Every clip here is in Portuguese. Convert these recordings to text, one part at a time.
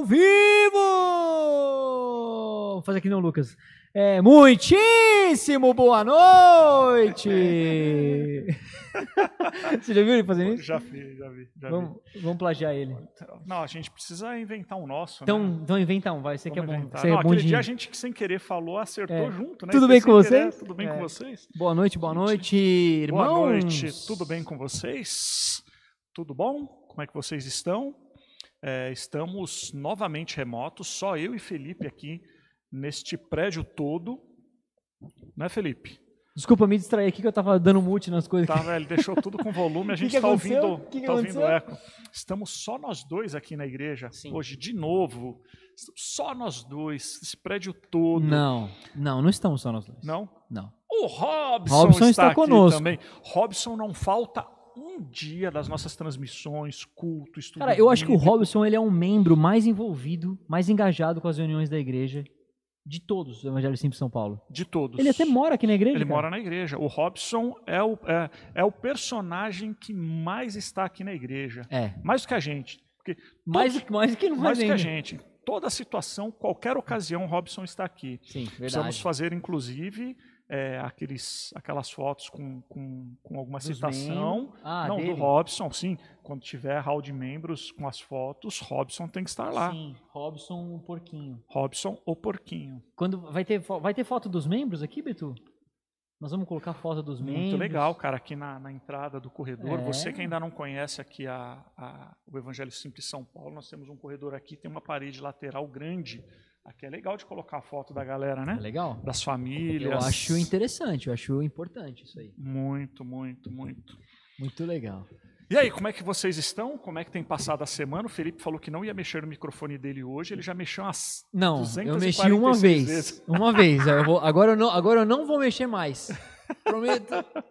ao vivo! Vou fazer aqui não, Lucas. É, muitíssimo boa noite! Você já viu ele fazendo isso? Já vi, já vi. Já Vamos, vamos plagiar ele. vi. Não, a gente precisa inventar um nosso. Então, né? então inventa um, vai. Você que é bom. Você Não, é bom aquele dia a gente, sem querer, falou, acertou É. junto, né? Tudo bem com querer. vocês? Tudo bem É. com vocês? Boa noite, boa noite, irmãos. Boa noite, tudo bem com vocês? Tudo bom? Como é que vocês estão? É, estamos novamente remotos, só eu e Felipe aqui neste prédio todo. Né, Felipe? Desculpa me distrair aqui que eu tava dando mute nas coisas. Tá, velho, deixou tudo com volume, a gente que está aconteceu? ouvindo, Que que tá ouvindo eco. Estamos só nós dois aqui na igreja, Sim. hoje de novo. Estamos Só nós dois, esse prédio todo. Não, não, não estamos só nós dois. Não? Não. O Robson, Robson está, está aqui conosco. também. Robson não falta um dia das nossas transmissões, culto, estudo. Cara, eu acho que o. Robson ele é um membro mais envolvido, mais engajado com as reuniões da igreja de todos do Evangelho Simples São Paulo. De todos. Ele até mora aqui na igreja. Ele cara. mora na igreja. O Robson é o, é, é o personagem que mais está aqui na igreja. É. Mais do que a gente. Porque Mais, todos- mais do que nós mais do que a gente. Toda situação, qualquer ocasião, o Robson está aqui. Sim, Precisamos verdade. fazer, inclusive, é, aqueles, aquelas fotos com, com, com alguma Dos citação. Ah, Não, dele? do Robson, sim. Quando tiver hall de membros com as fotos, Robson tem que estar lá. Sim, Robson o porquinho. Robson o Porquinho. Quando vai ter vai ter foto dos membros aqui, Betu? Nós vamos colocar foto dos membros. Muito legal, cara, aqui na, na entrada do corredor. É. Você que ainda não conhece aqui a, a- o Evangelho Simples São Paulo, nós temos um corredor aqui, tem uma parede lateral grande. Aqui é legal de colocar a foto da galera, É né? legal. Das famílias. Eu acho interessante, eu acho importante isso aí. Muito, muito, muito. Muito legal. E aí, como é que vocês estão? Como é que tem passado a semana? O Felipe falou que não ia mexer no microfone dele hoje, ele já mexeu umas Não, eu 246 mexi uma vez. vezes. Uma vez. eu vou- agora, eu não, agora eu não vou mexer mais. Prometo.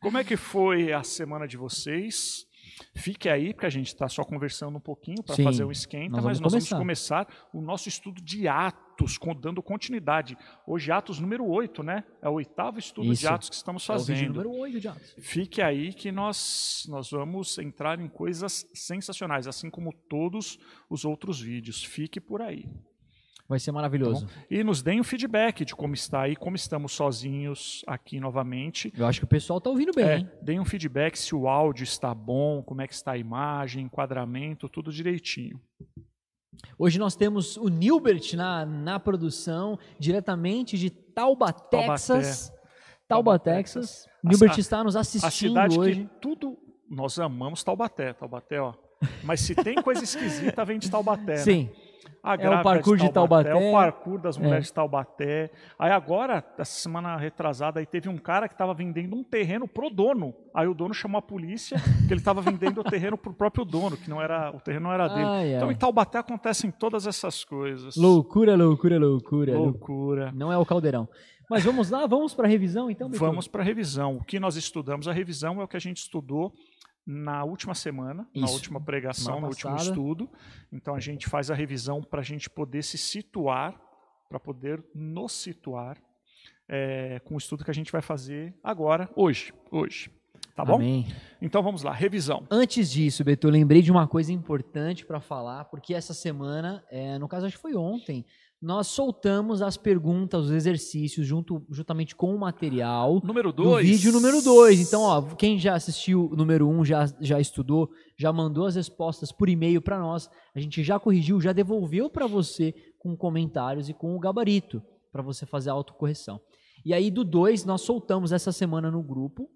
Como é que foi a semana de vocês? Fique aí, porque a gente está só conversando um pouquinho para fazer o esquenta, nós mas nós começar. vamos começar o nosso estudo de Atos, dando continuidade. Hoje, Atos número 8, né? É o oitavo estudo Isso. de Atos que estamos É o fazendo. número 8 de Atos. Fique aí que nós, nós vamos entrar em coisas sensacionais, assim como todos os outros vídeos. Fique por aí. Vai ser maravilhoso. E nos deem o feedback de como está aí, como estamos sozinhos aqui novamente. Eu acho que o pessoal tá ouvindo bem, É, hein? deem um feedback se o áudio está bom, como é que está a imagem, enquadramento, tudo direitinho. Hoje nós temos o Nilbert na, na produção, diretamente de Tauba, Texas. Tauba, Texas. A- Nilbert a- está nos A assistindo cidade hoje. que tudo. Nós amamos Taubaté, Taubaté, ó. Mas se tem coisa esquisita, vem de Taubaté. né? Sim, A É o parkour de Taubaté. É o parkour das É. mulheres de Taubaté. Aí agora, essa semana retrasada, aí teve um cara que estava vendendo um terreno pro dono. Aí o dono chamou a polícia, que ele estava vendendo o terreno pro próprio dono, que não era, o terreno não era dele. Ai, Então ai. em Taubaté acontecem todas essas coisas. loucura, loucura, loucura. Loucura. Não é o caldeirão. Mas vamos lá, vamos para a revisão então? Vamos para a revisão. O que nós estudamos? A revisão é o que a gente estudou na última semana, na Isso. última pregação, Semana no último estudo. Então a gente faz a revisão para a gente poder se situar, para poder nos situar é, com o estudo que a gente vai fazer agora, hoje. Hoje. Tá bom? Amém. Então vamos lá, revisão. Antes disso, Beto, eu lembrei de uma coisa importante para falar, porque essa semana, é, no caso acho que foi ontem, nós soltamos as perguntas, os exercícios, junto, juntamente com o material Número do 2. vídeo número 2. Então, ó, quem já assistiu o número 1, um, já, já estudou, já mandou as respostas por e-mail para nós, a gente já corrigiu, já devolveu para você com comentários e com o gabarito, para você fazer a autocorreção. E aí, do 2, nós soltamos essa semana no grupo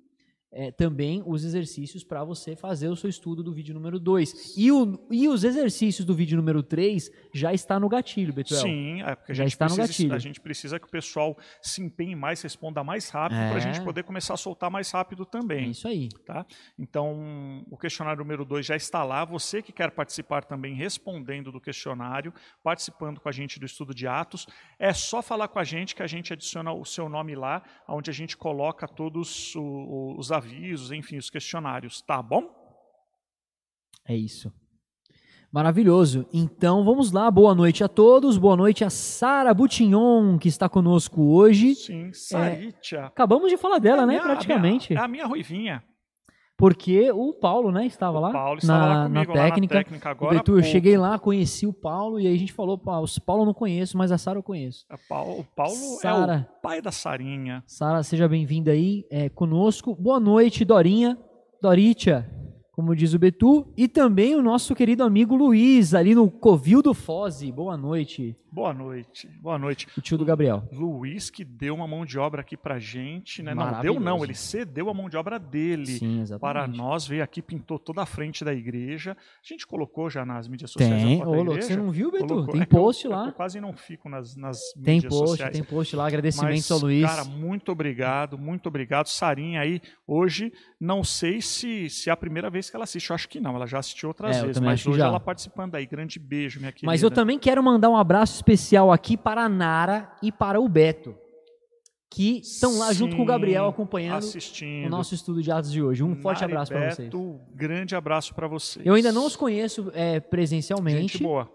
é, também os exercícios para você fazer o seu estudo do vídeo número 2. E, o- e os exercícios do vídeo número 3 já está no gatilho, Betuel. Sim, é porque a Já gente, está no precisa, gatilho. a gente precisa que o pessoal se empenhe mais, responda mais rápido, para a É. gente poder começar a soltar mais rápido É também. isso aí. Tá? Então, o questionário número 2 já está lá. Você que quer participar também respondendo do questionário, participando com a gente do estudo de Atos, é só falar com a gente que a gente adiciona o seu nome lá, onde a gente coloca todos os avisos, enfim, os questionários. Tá bom? É isso. Maravilhoso. Então vamos lá. Boa noite a todos. Boa noite a Sara Butignon, que está conosco hoje. Sim, Saritia. Acabamos de falar dela, É né? minha- Praticamente. A minha, é a minha ruivinha. Porque o Paulo, né, estava lá. O Paulo estava na, lá comigo, na lá técnica. na técnica agora. eu cheguei lá, conheci o Paulo e aí a gente falou, "Pá, o Paulo eu não conheço, mas a Sara eu conheço. É, Paulo- O Paulo Sara. é o pai da Sarinha. Sara, seja bem-vinda aí é, conosco. Boa noite, Dorinha, Doritia, como diz o Betu. E também o nosso querido amigo Luiz, ali no Covil do Foze. Boa noite, Boa noite. Boa noite. o tio do Gabriel. Luiz que deu uma mão de obra aqui pra gente, né? Não, deu não, ele cedeu a mão de obra dele. Sim, exatamente. Para nós, veio aqui, pintou toda a frente da igreja. A gente colocou já nas mídias sociais Tem, ô, louco, você não viu, Betu? Colocou. Tem É eu- post que lá. Eu quase não fico nas, nas Tem mídias post, sociais. tem post lá. Agradecimentos Mas, ao Luiz. Cara, muito obrigado, muito obrigado. Sarinha aí, hoje, não sei se, se é a primeira vez que ela assiste. Eu acho que não, ela já assistiu outras É, vezes. Mas hoje já. ela participando aí. Grande beijo, minha querida. Mas eu também quero mandar um abraço especial aqui para a Nara e para o Beto, que estão lá junto com o Gabriel acompanhando assistindo. o nosso estudo de atos de hoje. Um forte Nara e abraço para vocês. Beto, Grande abraço para vocês. Eu ainda não os conheço é, presencialmente. Gente boa.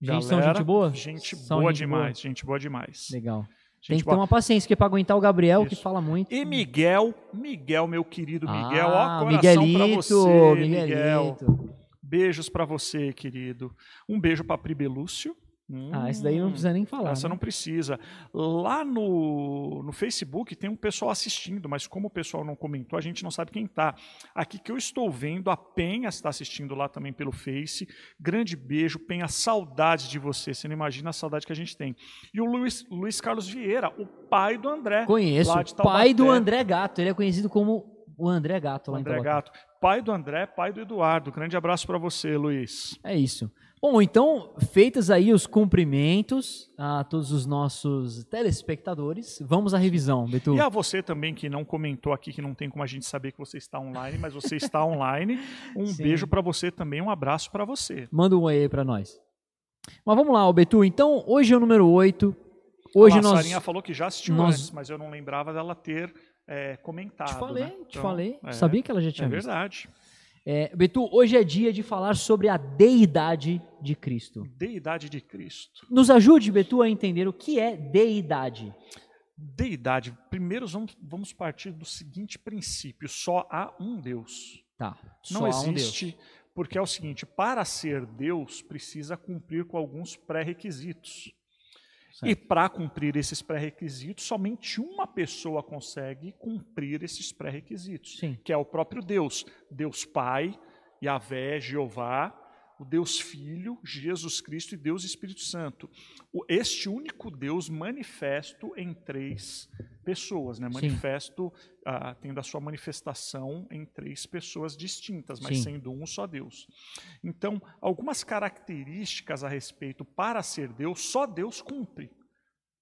Gente, são Galera, gente boa? Gente São boa gente demais, gente boa demais. Legal. Tem que ter uma paciência, porque para aguentar o Gabriel, que Isso. fala muito. E Miguel, Miguel, meu querido Miguel, ah, ó, coração pra Miguelito, você, Miguel. Miguelito. Beijos pra você, querido. Um beijo pra Pri Belúcio. Ah, esse daí não Hum, precisa nem falar. Essa né? não precisa. Lá no, no Facebook tem um pessoal assistindo, mas como o pessoal não comentou, a gente não sabe quem tá. Aqui que eu estou vendo, a Penha está assistindo lá também pelo Face. Grande beijo, Penha, saudades de você. Você não imagina a saudade que a gente tem. E o Luiz, Luiz Carlos Vieira, o pai do André. Conheço. Pai do. André Gato. Ele é conhecido como o André Gato lá em André Taubaté. Gato. Pai do André, pai do Eduardo. Grande abraço para você, Luiz. É isso. Bom, então, feitas aí os cumprimentos a todos os nossos telespectadores, vamos à revisão, Betu. E a você também que não comentou aqui, que não tem como a gente saber que você está online, mas você está online. Um Sim. beijo para você também, um abraço para você. Manda um oi aí pra nós. Mas vamos lá, Betu. Então, hoje é o número 8. Hoje a nós. Sarinha falou que já assistiu nós- antes, mas eu não lembrava dela ter é, comentado. Te falei, né? te Então, falei. é, Sabia que ela já É tinha visto. verdade. É, Betu, hoje é dia de falar sobre a deidade de Cristo. Deidade de Cristo. Nos ajude, Betu, a entender o que é deidade. Deidade. Primeiro vamos, vamos partir do seguinte princípio: só há um Deus. Tá. Não há um Deus. existe, porque é o seguinte: para ser Deus, precisa cumprir com alguns pré-requisitos. Certo. E para cumprir esses pré-requisitos, somente uma pessoa consegue cumprir esses pré-requisitos, que é o próprio Deus. Deus Pai, Yahvé, Jeová, o Deus Filho, Jesus Cristo e Deus Espírito Santo. O- Este único Deus manifesto em três pessoas, né? Manifesto, ah, tendo a sua manifestação em três pessoas distintas, mas Sim. sendo um só Deus. Então, algumas características a respeito para ser Deus, só Deus cumpre.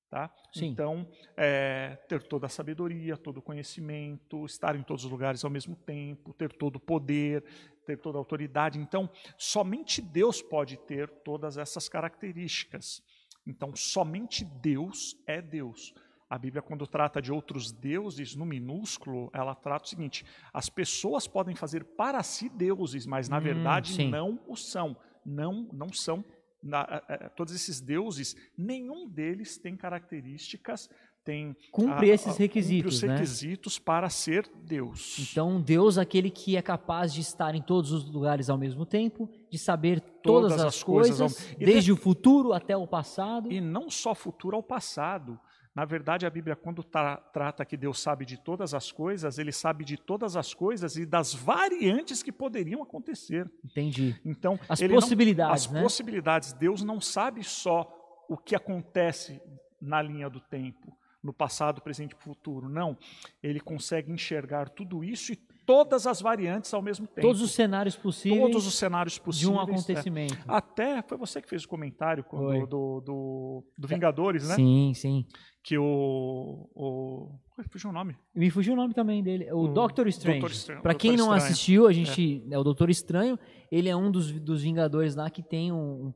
Tá? Sim. Então, é, ter toda a sabedoria, todo o conhecimento, estar em todos os lugares ao mesmo tempo, ter todo o poder, ter toda a autoridade. Então, somente Deus pode ter todas essas características. Então, somente Deus é Deus. A Bíblia, quando trata de outros deuses no minúsculo, ela trata o seguinte: as pessoas podem fazer para si deuses, mas na Hum, verdade sim. não o são. Não, não são. Na- eh, eh, todos esses deuses, nenhum deles tem características, tem Cumpre a- esses a- cumpre requisitos, os né? requisitos para ser Deus. Então, Deus é aquele que é capaz de estar em todos os lugares ao mesmo tempo, de saber todas, Todas as, as coisas coisas, desde o futuro até o passado. E não só futuro ao passado. Na verdade, a Bíblia, quando tra- trata que Deus sabe de todas as coisas, ele sabe de todas as coisas e das variantes que poderiam acontecer. Entendi. Então, As ele não- possibilidades, as né? possibilidades. Deus não sabe só o que acontece na linha do tempo, no passado, presente e futuro. Não. Ele consegue enxergar tudo isso e todas as variantes ao mesmo tempo. Todos os cenários possíveis Todos os cenários de possíveis. um é. acontecimento. Até foi você que fez o comentário quando- do, do, do Vingadores, né? Sim, sim. Que o. o fugiu o nome. Me fugiu o nome também dele. O, O Doctor Strange. Doutor Estranho, Pra quem Doutor não Estranho. assistiu, a gente. É. o Doutor Estranho. Ele é um dos, dos Vingadores lá que tem um,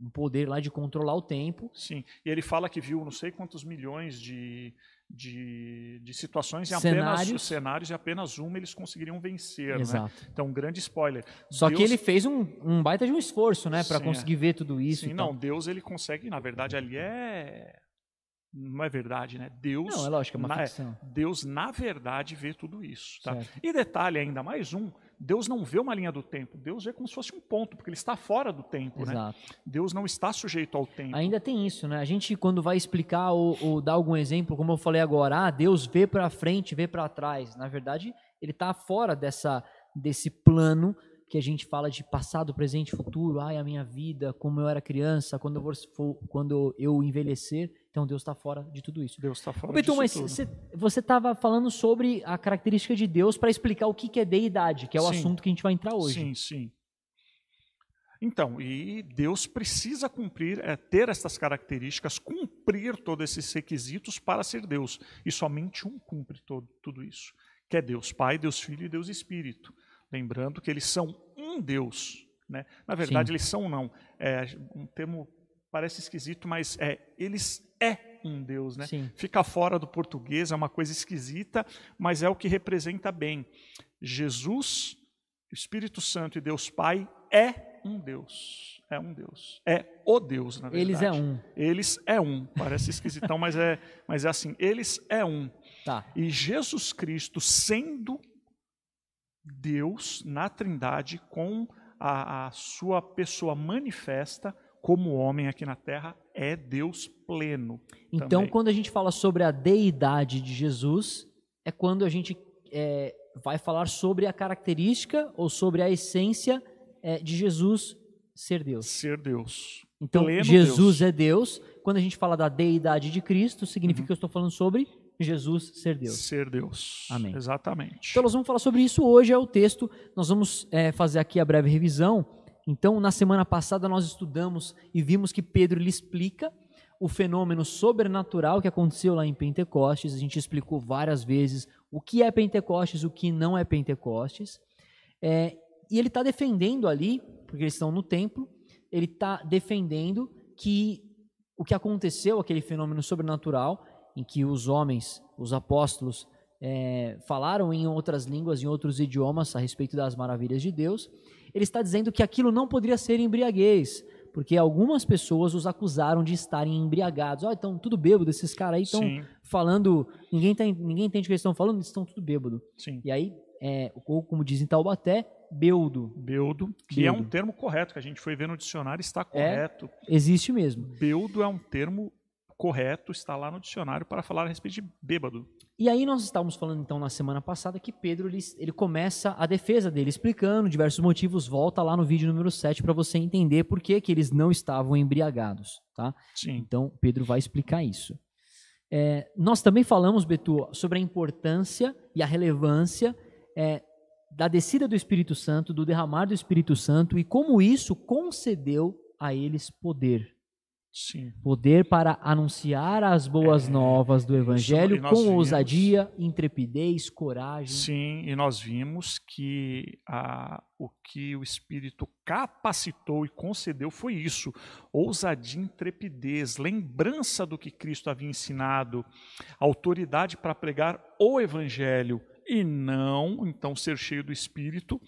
um poder lá de controlar o tempo. Sim. E ele fala que viu não sei quantos milhões de, de, de situações e Cenários. apenas cenários e apenas uma eles conseguiriam vencer. Né? Exato. Então, um grande spoiler. Só que Deus- ele fez um, um baita de um esforço, né? Sim, conseguir ver tudo isso. Sim, não, Deus ele consegue, na verdade, ali é. Não é verdade, né? Deus, Não, é lógico, é uma na, ficção. Deus na verdade vê tudo isso. Tá? Certo. E detalhe ainda mais um: Deus não vê uma linha do tempo, Deus vê como se fosse um ponto, porque ele está fora do tempo. Né? Exato. Deus não está sujeito ao tempo. Ainda tem isso, né? A gente, quando vai explicar ou, ou dar algum exemplo, como eu falei agora, ah, Deus vê para frente, vê para trás. Na verdade, ele está fora dessa, desse plano que a gente fala de passado, presente, futuro. Ai, a minha vida, como eu era criança, quando eu, for- quando eu envelhecer. Então, Deus está fora de tudo isso. Deus está fora Beto, disso mas tudo. cê- você estava falando sobre a característica de Deus para explicar o que que é deidade, que é o Sim. assunto que a gente vai entrar hoje. Sim, sim. Então, e Deus precisa cumprir, é, ter essas características, cumprir todos esses requisitos para ser Deus. E somente um cumpre todo, tudo isso, que é Deus Pai, Deus Filho e Deus Espírito. Lembrando que eles são um Deus. Né? Na verdade, Sim. eles são não. É um termo parece esquisito, mas é eles é um Deus, né? Sim. Fica fora do português, é uma coisa esquisita, mas é o que representa bem. Jesus, Espírito Santo e Deus Pai é um Deus. É um Deus. É o Deus, na verdade. Eles é um. Eles é um. Parece esquisitão, mas é, mas é assim. Eles é um. Tá. E Jesus Cristo, sendo Deus na Trindade, com a, a sua pessoa manifesta como homem aqui na terra, é Deus pleno. Então, também. quando a gente fala sobre a deidade de Jesus, é quando a gente é, vai falar sobre a característica ou sobre a essência é, de Jesus ser Deus. Ser Deus. Então, Pleno Jesus Deus. é Deus. Quando a gente fala da deidade de Cristo, significa Uhum. que eu estou falando sobre Jesus ser Deus. Ser Deus. Amém. Exatamente. Então, nós vamos falar sobre isso hoje, é o texto. Nós vamos é, fazer aqui a breve revisão. Então, na semana passada, nós estudamos e vimos que Pedro lhe explica o fenômeno sobrenatural que aconteceu lá em Pentecostes. A gente explicou várias vezes o que é Pentecostes, o que não é Pentecostes. É, e ele está defendendo ali, porque eles estão no templo, ele está defendendo que o que aconteceu, aquele fenômeno sobrenatural, em que os homens, os apóstolos, é, falaram em outras línguas, em outros idiomas, a respeito das maravilhas de Deus, ele está dizendo que aquilo não poderia ser embriaguez, porque algumas pessoas os acusaram de estarem embriagados. Ó, então tudo bêbado, esses caras aí estão falando, ninguém, tá, ninguém entende o que eles estão falando, eles estão tudo bêbado. sim. E aí, é, ou como diz em Taubaté, beudo. Beudo, que é um Beudo. termo correto, que a gente foi ver no dicionário, está correto. Existe mesmo. Beudo é um termo correto, está lá no dicionário para falar a respeito de bêbado. E aí nós estávamos falando então na semana passada que Pedro ele, ele começa a defesa dele explicando diversos motivos, volta lá no vídeo número 7 para você entender por que, que eles não estavam embriagados, tá? Sim, Então Pedro vai explicar isso. É, nós também falamos, Betu, sobre a importância e a relevância é, da descida do Espírito Santo, do derramar do Espírito Santo e como isso concedeu a eles poder. Sim. Poder para anunciar as boas É, novas do Evangelho com vimos- ousadia, intrepidez, coragem. Sim, e nós vimos que a, o que o Espírito capacitou e concedeu foi isso: ousadia, intrepidez, lembrança do que Cristo havia ensinado, autoridade para pregar o Evangelho e não, então, ser cheio do Espírito.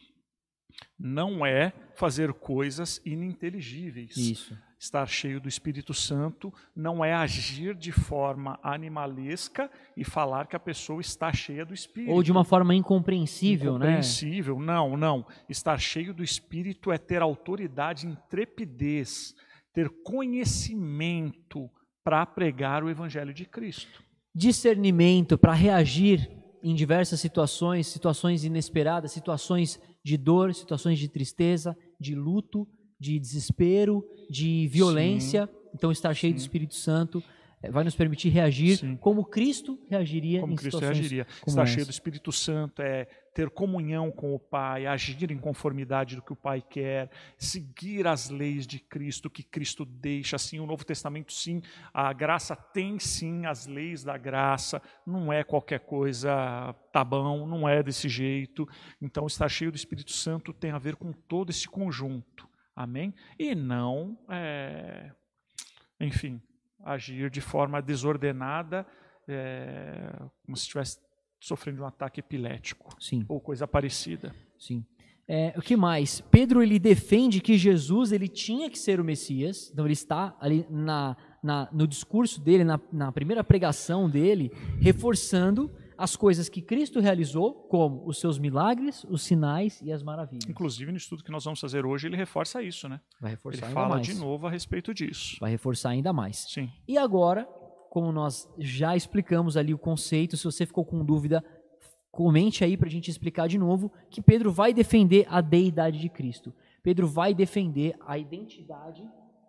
Não é fazer coisas ininteligíveis. Isso. Estar cheio do Espírito Santo não é agir de forma animalesca e falar que a pessoa está cheia do Espírito. Ou de uma forma incompreensível, né? Incompreensível. Não, não. Estar cheio do Espírito é ter autoridade, intrepidez, ter conhecimento para pregar o Evangelho de Cristo. Discernimento para reagir em diversas situações, situações inesperadas, situações de dor, situações de tristeza, de luto, de desespero, de violência. Então, estar cheio do Sim. Espírito Santo eh, vai nos permitir reagir Sim. como Cristo reagiria Como em Cristo reagiria. como Estar essa. cheio do Espírito Santo é ter comunhão com o Pai, agir em conformidade do que o Pai quer, seguir as leis de Cristo que Cristo deixa. Assim, o Novo Testamento, sim, a graça tem sim as leis da graça, não é qualquer coisa, tá bom, não é desse jeito. Então, estar cheio do Espírito Santo tem a ver com todo esse conjunto. Amém? E não, é, enfim, agir de forma desordenada, é, como se estivesse sofrendo um ataque epilético Sim. ou coisa parecida. Sim. É, o que mais? Pedro ele defende que Jesus ele tinha que ser o Messias, então ele está ali na, na, no discurso dele, na, na primeira pregação dele, reforçando as coisas que Cristo realizou, como os seus milagres, os sinais e as maravilhas. Inclusive, no estudo que nós vamos fazer hoje, ele reforça isso, né? Vai reforçar Ele ainda fala mais. de novo a respeito disso. Vai reforçar ainda mais. Sim. E agora, como nós já explicamos ali o conceito, se você ficou com dúvida, comente aí para a gente explicar de novo que Pedro vai defender a deidade de Cristo. Pedro vai defender a identidade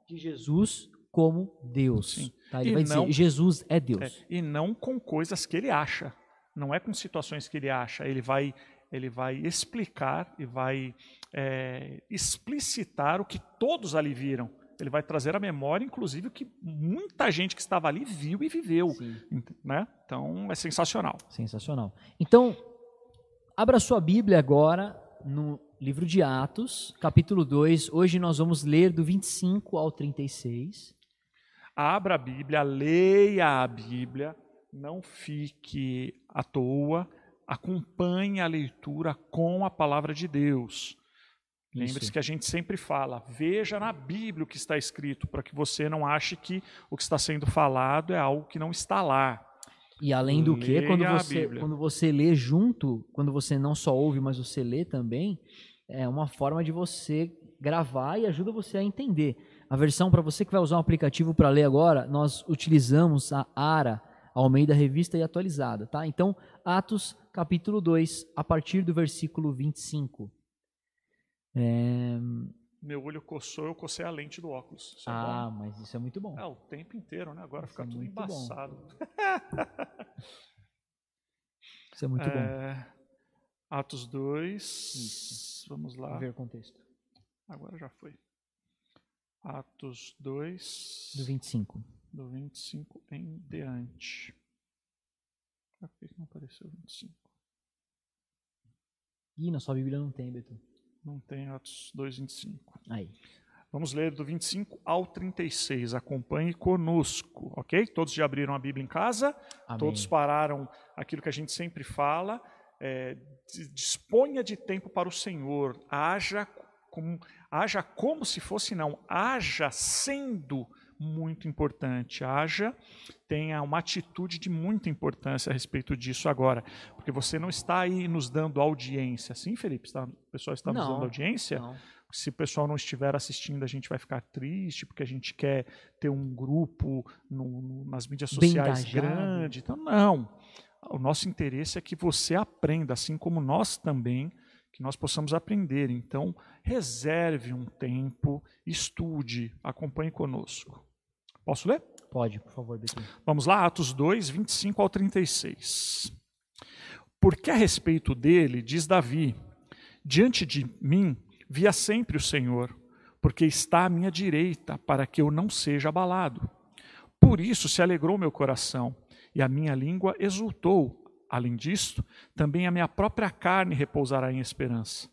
de Jesus como Deus. Sim. tá? Ele E vai não- dizer, Jesus é Deus. É, e não com coisas que ele acha. Não é com situações que ele acha. Ele vai, ele vai explicar e vai é, explicitar o que todos ali viram. Ele vai trazer à memória, inclusive, o que muita gente que estava ali viu e viveu. Né? Então, é sensacional. Sensacional. Então, abra sua Bíblia agora no livro de Atos, capítulo 2. Hoje nós vamos ler do 25 ao 36. Abra a Bíblia, leia a Bíblia, não fique à toa, acompanhe a leitura com a palavra de Deus. Lembre-se que a gente sempre fala, veja na Bíblia o que está escrito, para que você não ache que o que está sendo falado é algo que não está lá. E além do que, Leia quando a você, quando você lê junto, quando você não só ouve, mas você lê também, é uma forma de você gravar e ajuda você a entender. A versão, para você que vai usar um aplicativo para ler agora, nós utilizamos a ARA, Almeida Revista e Atualizada, tá? Então, Atos, capítulo 2, a partir do versículo 25. É... Meu olho coçou, eu cocei a lente do óculos. Isso é Ah, bom. mas isso é muito bom. É, o tempo inteiro, né? Agora Isso fica é tudo muito bom. embaçado. Isso é muito bom. É, Atos 2. Isso. Vamos lá. Ver o contexto. Agora já foi. Atos 2, Do 25. Do 25 em diante. Ah, Por que não apareceu 25? Ih, na sua Bíblia não tem, Beto. Não tem Atos 2, 25. Aí. Vamos ler do 25 ao 36. Acompanhe conosco, ok? Todos já abriram a Bíblia em casa? Amém. Todos pararam aquilo que a gente sempre fala. é, dis- disponha de tempo para o Senhor. Haja como, haja como se fosse não. Haja sendo muito importante. Haja tenha uma atitude de muita importância a respeito disso agora. Porque você não está aí nos dando audiência. Sim, Felipe? Está, o pessoal está nos Não. dando audiência? Não. se o pessoal não estiver assistindo, a gente vai ficar triste, porque a gente quer ter um grupo no- no- nas mídias sociais grande. Então, não. O nosso interesse é que você aprenda, assim como nós também, que nós possamos aprender. Então, reserve um tempo, estude, acompanhe conosco. Posso ler? Pode, por favor, Beto. Vamos lá, Atos 2, 25 ao 36. Porque a respeito dele, diz Davi: Diante de mim via sempre o Senhor, porque está à minha direita, para que eu não seja abalado. Por isso se alegrou meu coração, e a minha língua exultou. Além disto, também a minha própria carne repousará em esperança,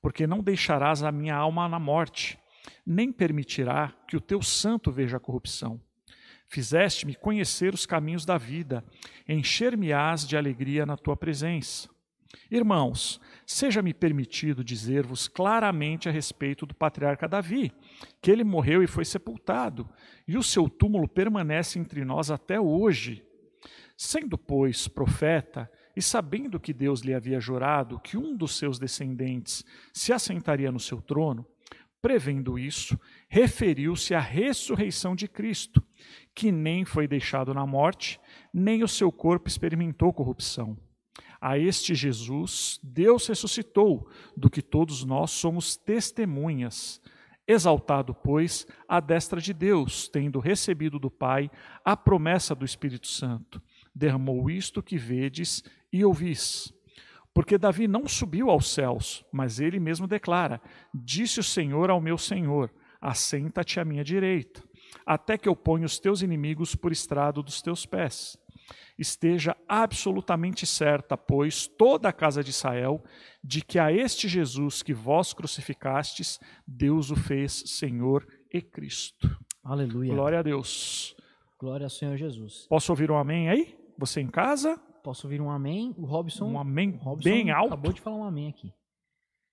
porque não deixarás a minha alma na morte, nem permitirá que o teu santo veja a corrupção. Fizeste-me conhecer os caminhos da vida, encher-me-ás de alegria na tua presença. Irmãos, seja-me permitido dizer-vos claramente a respeito do patriarca Davi, que ele morreu e foi sepultado, e o seu túmulo permanece entre nós até hoje. Sendo, pois, profeta, e sabendo que Deus lhe havia jurado que um dos seus descendentes se assentaria no seu trono, prevendo isso, referiu-se à ressurreição de Cristo, que nem foi deixado na morte, nem o seu corpo experimentou corrupção. A este Jesus, Deus ressuscitou, do que todos nós somos testemunhas. Exaltado, pois, à destra de Deus, tendo recebido do Pai a promessa do Espírito Santo, derramou isto que vedes e ouvis. Porque Davi não subiu aos céus, mas ele mesmo declara: Disse o Senhor ao meu Senhor: Assenta-te à minha direita, até que eu ponha os teus inimigos por estrado dos teus pés. Esteja absolutamente certa, pois, toda a casa de Israel, de que a este Jesus que vós crucificastes, Deus o fez Senhor e Cristo. Aleluia. Glória a Deus. Glória ao Senhor Jesus. Posso ouvir um amém aí? Você em casa? Posso ouvir um amém? O Robson, Um amém o Robson bem alto. acabou de falar um amém aqui.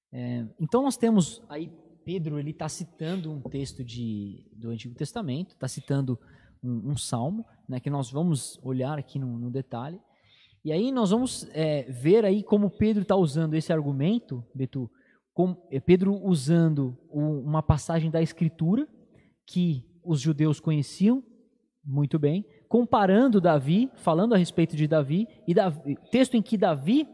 É, então nós temos aí Pedro, ele está citando um texto de, do Antigo Testamento, está citando um, um salmo, né, que nós vamos olhar aqui no, no detalhe. E aí nós vamos é, ver aí como Pedro está usando esse argumento, Betu, com, é, Pedro usando uma passagem da Escritura que os judeus conheciam muito bem, comparando Davi, falando a respeito de Davi, e Davi, texto em que Davi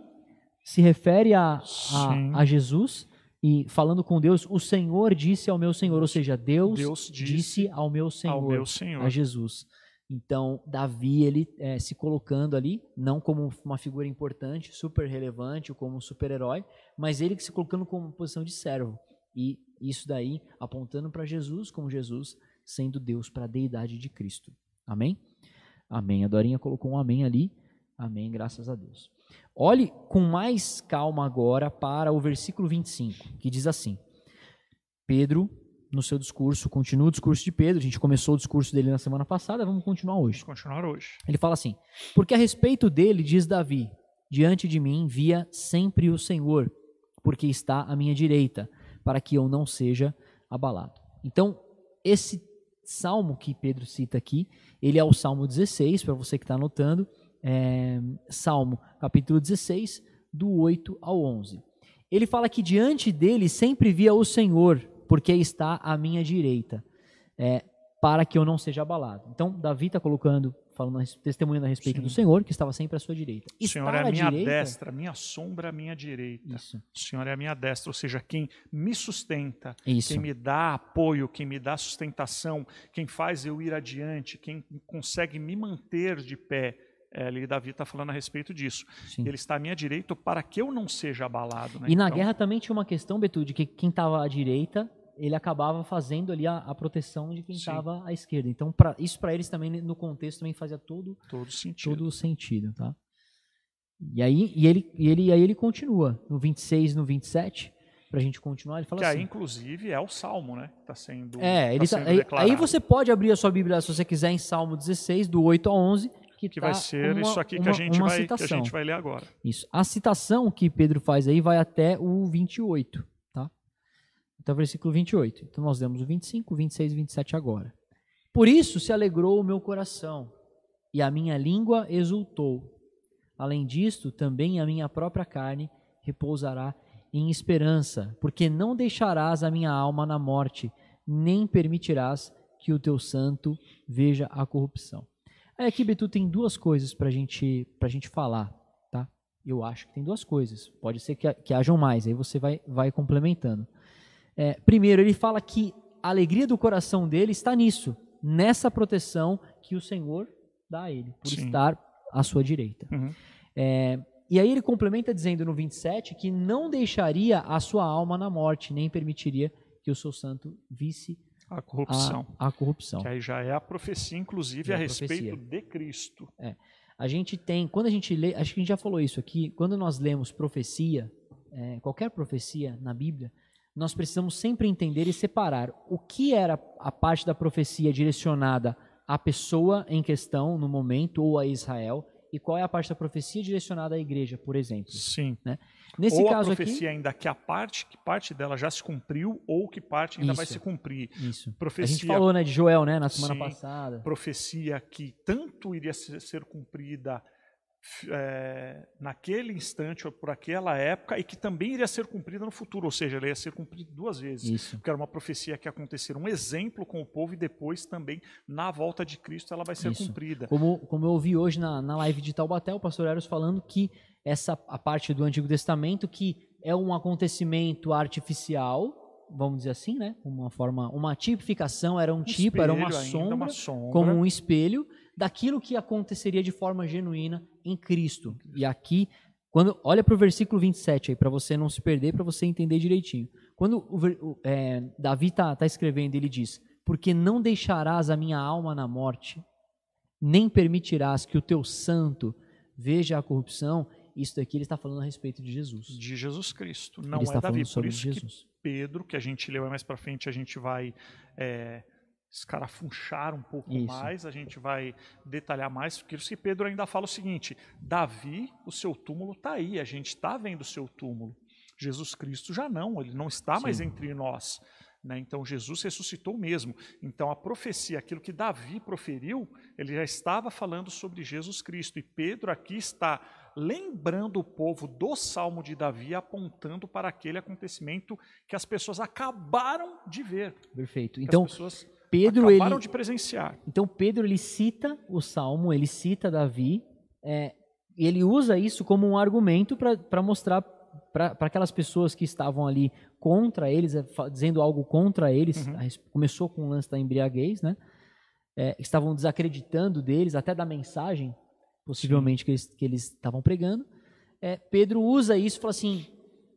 se refere a, a, a, Jesus e falando com Deus, o Senhor disse ao meu Senhor, ou seja, Deus, Deus disse, disse ao, meu Senhor, ao meu Senhor, a Jesus. Então, Davi, ele é, se colocando ali, não como uma figura importante, super relevante, ou como um super-herói, mas ele se colocando como posição de servo. E isso daí apontando para Jesus, como Jesus sendo Deus para a deidade de Cristo. Amém? Amém. A Dorinha colocou um amém ali. Amém, graças a Deus. Olhe com mais calma agora para o versículo 25, que diz assim: Pedro no seu discurso, continua o discurso de Pedro. A gente começou o discurso dele na semana passada, vamos continuar hoje. Vamos continuar hoje. Ele fala assim: Porque a respeito dele, diz Davi: Diante de mim via sempre o Senhor, porque está à minha direita, para que eu não seja abalado. Então, esse salmo que Pedro cita aqui, ele é o Salmo 16, para você que está anotando. É, salmo, capítulo 16, do 8 ao 11. Ele fala que diante dele sempre via o Senhor, porque está à minha direita, é, para que eu não seja abalado. Então, Davi está colocando, falando, testemunhando a respeito Sim. do Senhor, que estava sempre à sua direita. O Senhor é a minha direita, destra, minha sombra, minha direita. Isso. O Senhor é a minha destra, ou seja, quem me sustenta, Isso. quem me dá apoio, quem me dá sustentação, quem faz eu ir adiante, quem consegue me manter de pé. É, ali Davi está falando a respeito disso. Sim. Ele está à minha direita para que eu não seja abalado. Né? E na então, guerra também tinha uma questão, Betu, de que quem estava à direita ele acabava fazendo ali a, a proteção de quem estava à esquerda. Então, pra, isso para eles também, no contexto, também fazia todo, todo sentido. Todo sentido tá? E aí, e ele, e ele, aí ele continua, no 26 no 27, para a gente continuar, ele fala que assim... aí, inclusive, é o Salmo, né? Está sendo É, ele tá, tá aí, aí, você pode abrir a sua Bíblia, se você quiser, em Salmo 16, do 8 ao 11, que, que tá vai ser uma, isso aqui que, uma, a gente vai, que a gente vai ler agora. Isso. A citação que Pedro faz aí vai até o 28 até o versículo 28. Então nós lemos o 25, 26 e 27 agora. Por isso se alegrou o meu coração, e a minha língua exultou. Além disto, também a minha própria carne repousará em esperança, porque não deixarás a minha alma na morte, nem permitirás que o teu santo veja a corrupção. Aí aqui, Betu, tem duas coisas para gente, a gente falar, tá? Eu acho que tem duas coisas. Pode ser que, que hajam mais, aí você vai, vai complementando. É, primeiro, ele fala que a alegria do coração dele está nisso, nessa proteção que o Senhor dá a ele, por Sim. estar à sua direita. Uhum. É, e aí ele complementa dizendo no 27 que não deixaria a sua alma na morte, nem permitiria que o seu santo visse a corrupção. A, a corrupção. Que aí já é a profecia, inclusive, é a, a respeito de Cristo. É. A gente tem, quando a gente lê, acho que a gente já falou isso aqui, quando nós lemos profecia, é, qualquer profecia na Bíblia, nós precisamos sempre entender e separar o que era a parte da profecia direcionada à pessoa em questão no momento ou a Israel e qual é a parte da profecia direcionada à igreja, por exemplo. Sim. Né? Nesse ou caso a profecia aqui, ainda que a parte que parte dela já se cumpriu ou que parte ainda isso, vai se cumprir. Isso. Profecia, a gente falou né, de Joel né, na semana sim, passada. Profecia que tanto iria ser cumprida é, naquele instante ou por aquela época e que também iria ser cumprida no futuro, ou seja, ela ia ser cumprida duas vezes. Isso. Porque era uma profecia que ia acontecer um exemplo com o povo e depois também na volta de Cristo ela vai ser Isso. cumprida. Como, como eu ouvi hoje na, na live de Taubaté, o pastor Eros falando que essa a parte do Antigo Testamento que é um acontecimento artificial, vamos dizer assim, né? Uma forma, uma tipificação, era um, um tipo, era uma sombra, uma sombra, como um espelho daquilo que aconteceria de forma genuína em Cristo. E aqui, quando olha para o versículo 27 aí, para você não se perder, para você entender direitinho. Quando o, é, Davi está tá escrevendo, ele diz: Porque não deixarás a minha alma na morte, nem permitirás que o teu santo veja a corrupção. Isso daqui ele está falando a respeito de Jesus. De Jesus Cristo. Não ele é Davi. Por isso Jesus. que Pedro, que a gente leu mais para frente, a gente vai. É, escarafunchar um pouco Isso. mais, a gente vai detalhar mais, porque isso que Pedro ainda fala o seguinte: Davi, o seu túmulo está aí, a gente está vendo o seu túmulo. Jesus Cristo já não, ele não está Sim. mais entre nós. Né? Então Jesus ressuscitou mesmo. Então a profecia, aquilo que Davi proferiu, ele já estava falando sobre Jesus Cristo. E Pedro aqui está lembrando o povo do Salmo de Davi, apontando para aquele acontecimento que as pessoas acabaram de ver. Perfeito. Então Pedro acabaram ele, de presenciar. Então Pedro ele cita o Salmo, ele cita Davi, é, e ele usa isso como um argumento para mostrar para aquelas pessoas que estavam ali contra eles, é, dizendo algo contra eles, uhum. começou com o lance da embriaguez, né? É, estavam desacreditando deles, até da mensagem, possivelmente, que eles, que eles estavam pregando. É, Pedro usa isso e fala assim,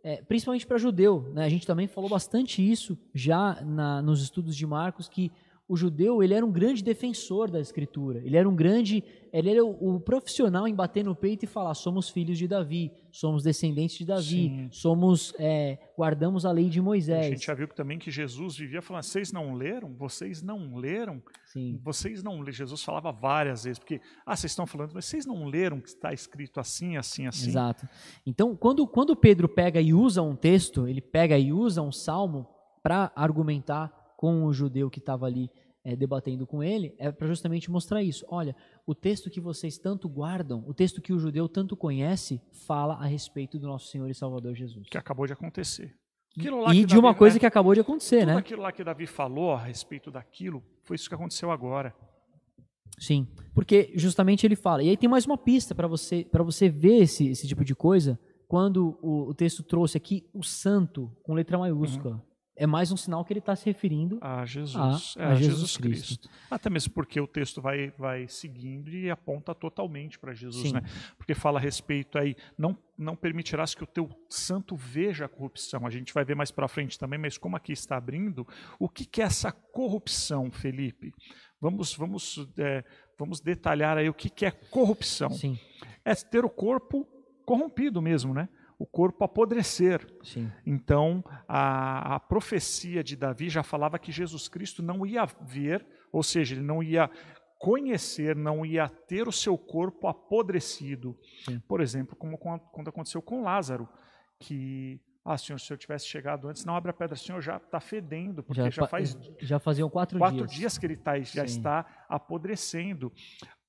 é, principalmente para judeu, né? a gente também falou bastante isso já na, nos estudos de Marcos, que o judeu ele era um grande defensor da escritura. Ele era um grande, ele era o, o, profissional em bater no peito e falar: somos filhos de Davi, somos descendentes de Davi, Sim. somos é, guardamos a lei de Moisés. A gente já viu também que Jesus vivia falando: vocês não leram? Vocês não leram? Sim. Vocês não leram? Jesus falava várias vezes porque ah vocês estão falando, mas vocês não leram que está escrito assim, assim, assim. Exato. Então quando quando Pedro pega e usa um texto, ele pega e usa um salmo para argumentar com o judeu que estava ali é, debatendo com ele, é para justamente mostrar isso. Olha, o texto que vocês tanto guardam, o texto que o judeu tanto conhece, fala a respeito do nosso Senhor e Salvador Jesus. Que acabou de acontecer. e de Davi, uma coisa né, que acabou de acontecer, tudo né? aquilo lá que Davi falou a respeito daquilo, foi isso que aconteceu agora. Sim, porque justamente ele fala. E aí tem mais uma pista para você para você ver esse, esse tipo de coisa, quando o, o texto trouxe aqui o santo com letra maiúscula. Uhum é mais um sinal que ele está se referindo a Jesus, a, é, a Jesus, Jesus Cristo. Cristo. Até mesmo porque o texto vai, vai seguindo e aponta totalmente para Jesus, Sim. né? Porque fala a respeito aí, não, não permitirás que o teu santo veja a corrupção. A gente vai ver mais para frente também, mas como aqui está abrindo, o que, que é essa corrupção, Felipe? Vamos, vamos, é, vamos detalhar aí o que, que é corrupção. Sim. É ter o corpo corrompido mesmo, né? O corpo apodrecer. Sim. Então, a, a, profecia de Davi já falava que Jesus Cristo não ia ver, ou seja, ele não ia conhecer, não ia ter o seu corpo apodrecido. Sim. Por exemplo, como quando aconteceu com Lázaro, que ah, senhor, se eu tivesse chegado antes, não abre a pedra, senhor, já está fedendo, porque já, já, faz já faziam quatro, quatro dias. dias que ele tá, já Sim. está apodrecendo.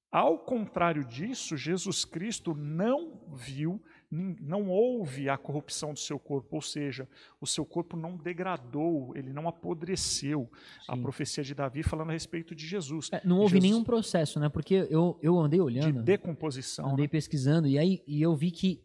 Ao contrário disso, Jesus Cristo não viu não houve a corrupção do seu corpo, ou seja, o seu corpo não degradou, ele não apodreceu. Sim. A profecia de Davi falando a respeito de Jesus. É, não houve Jesus, nenhum processo, né? Porque eu, eu andei olhando. De decomposição. Andei né? pesquisando, e aí e eu vi que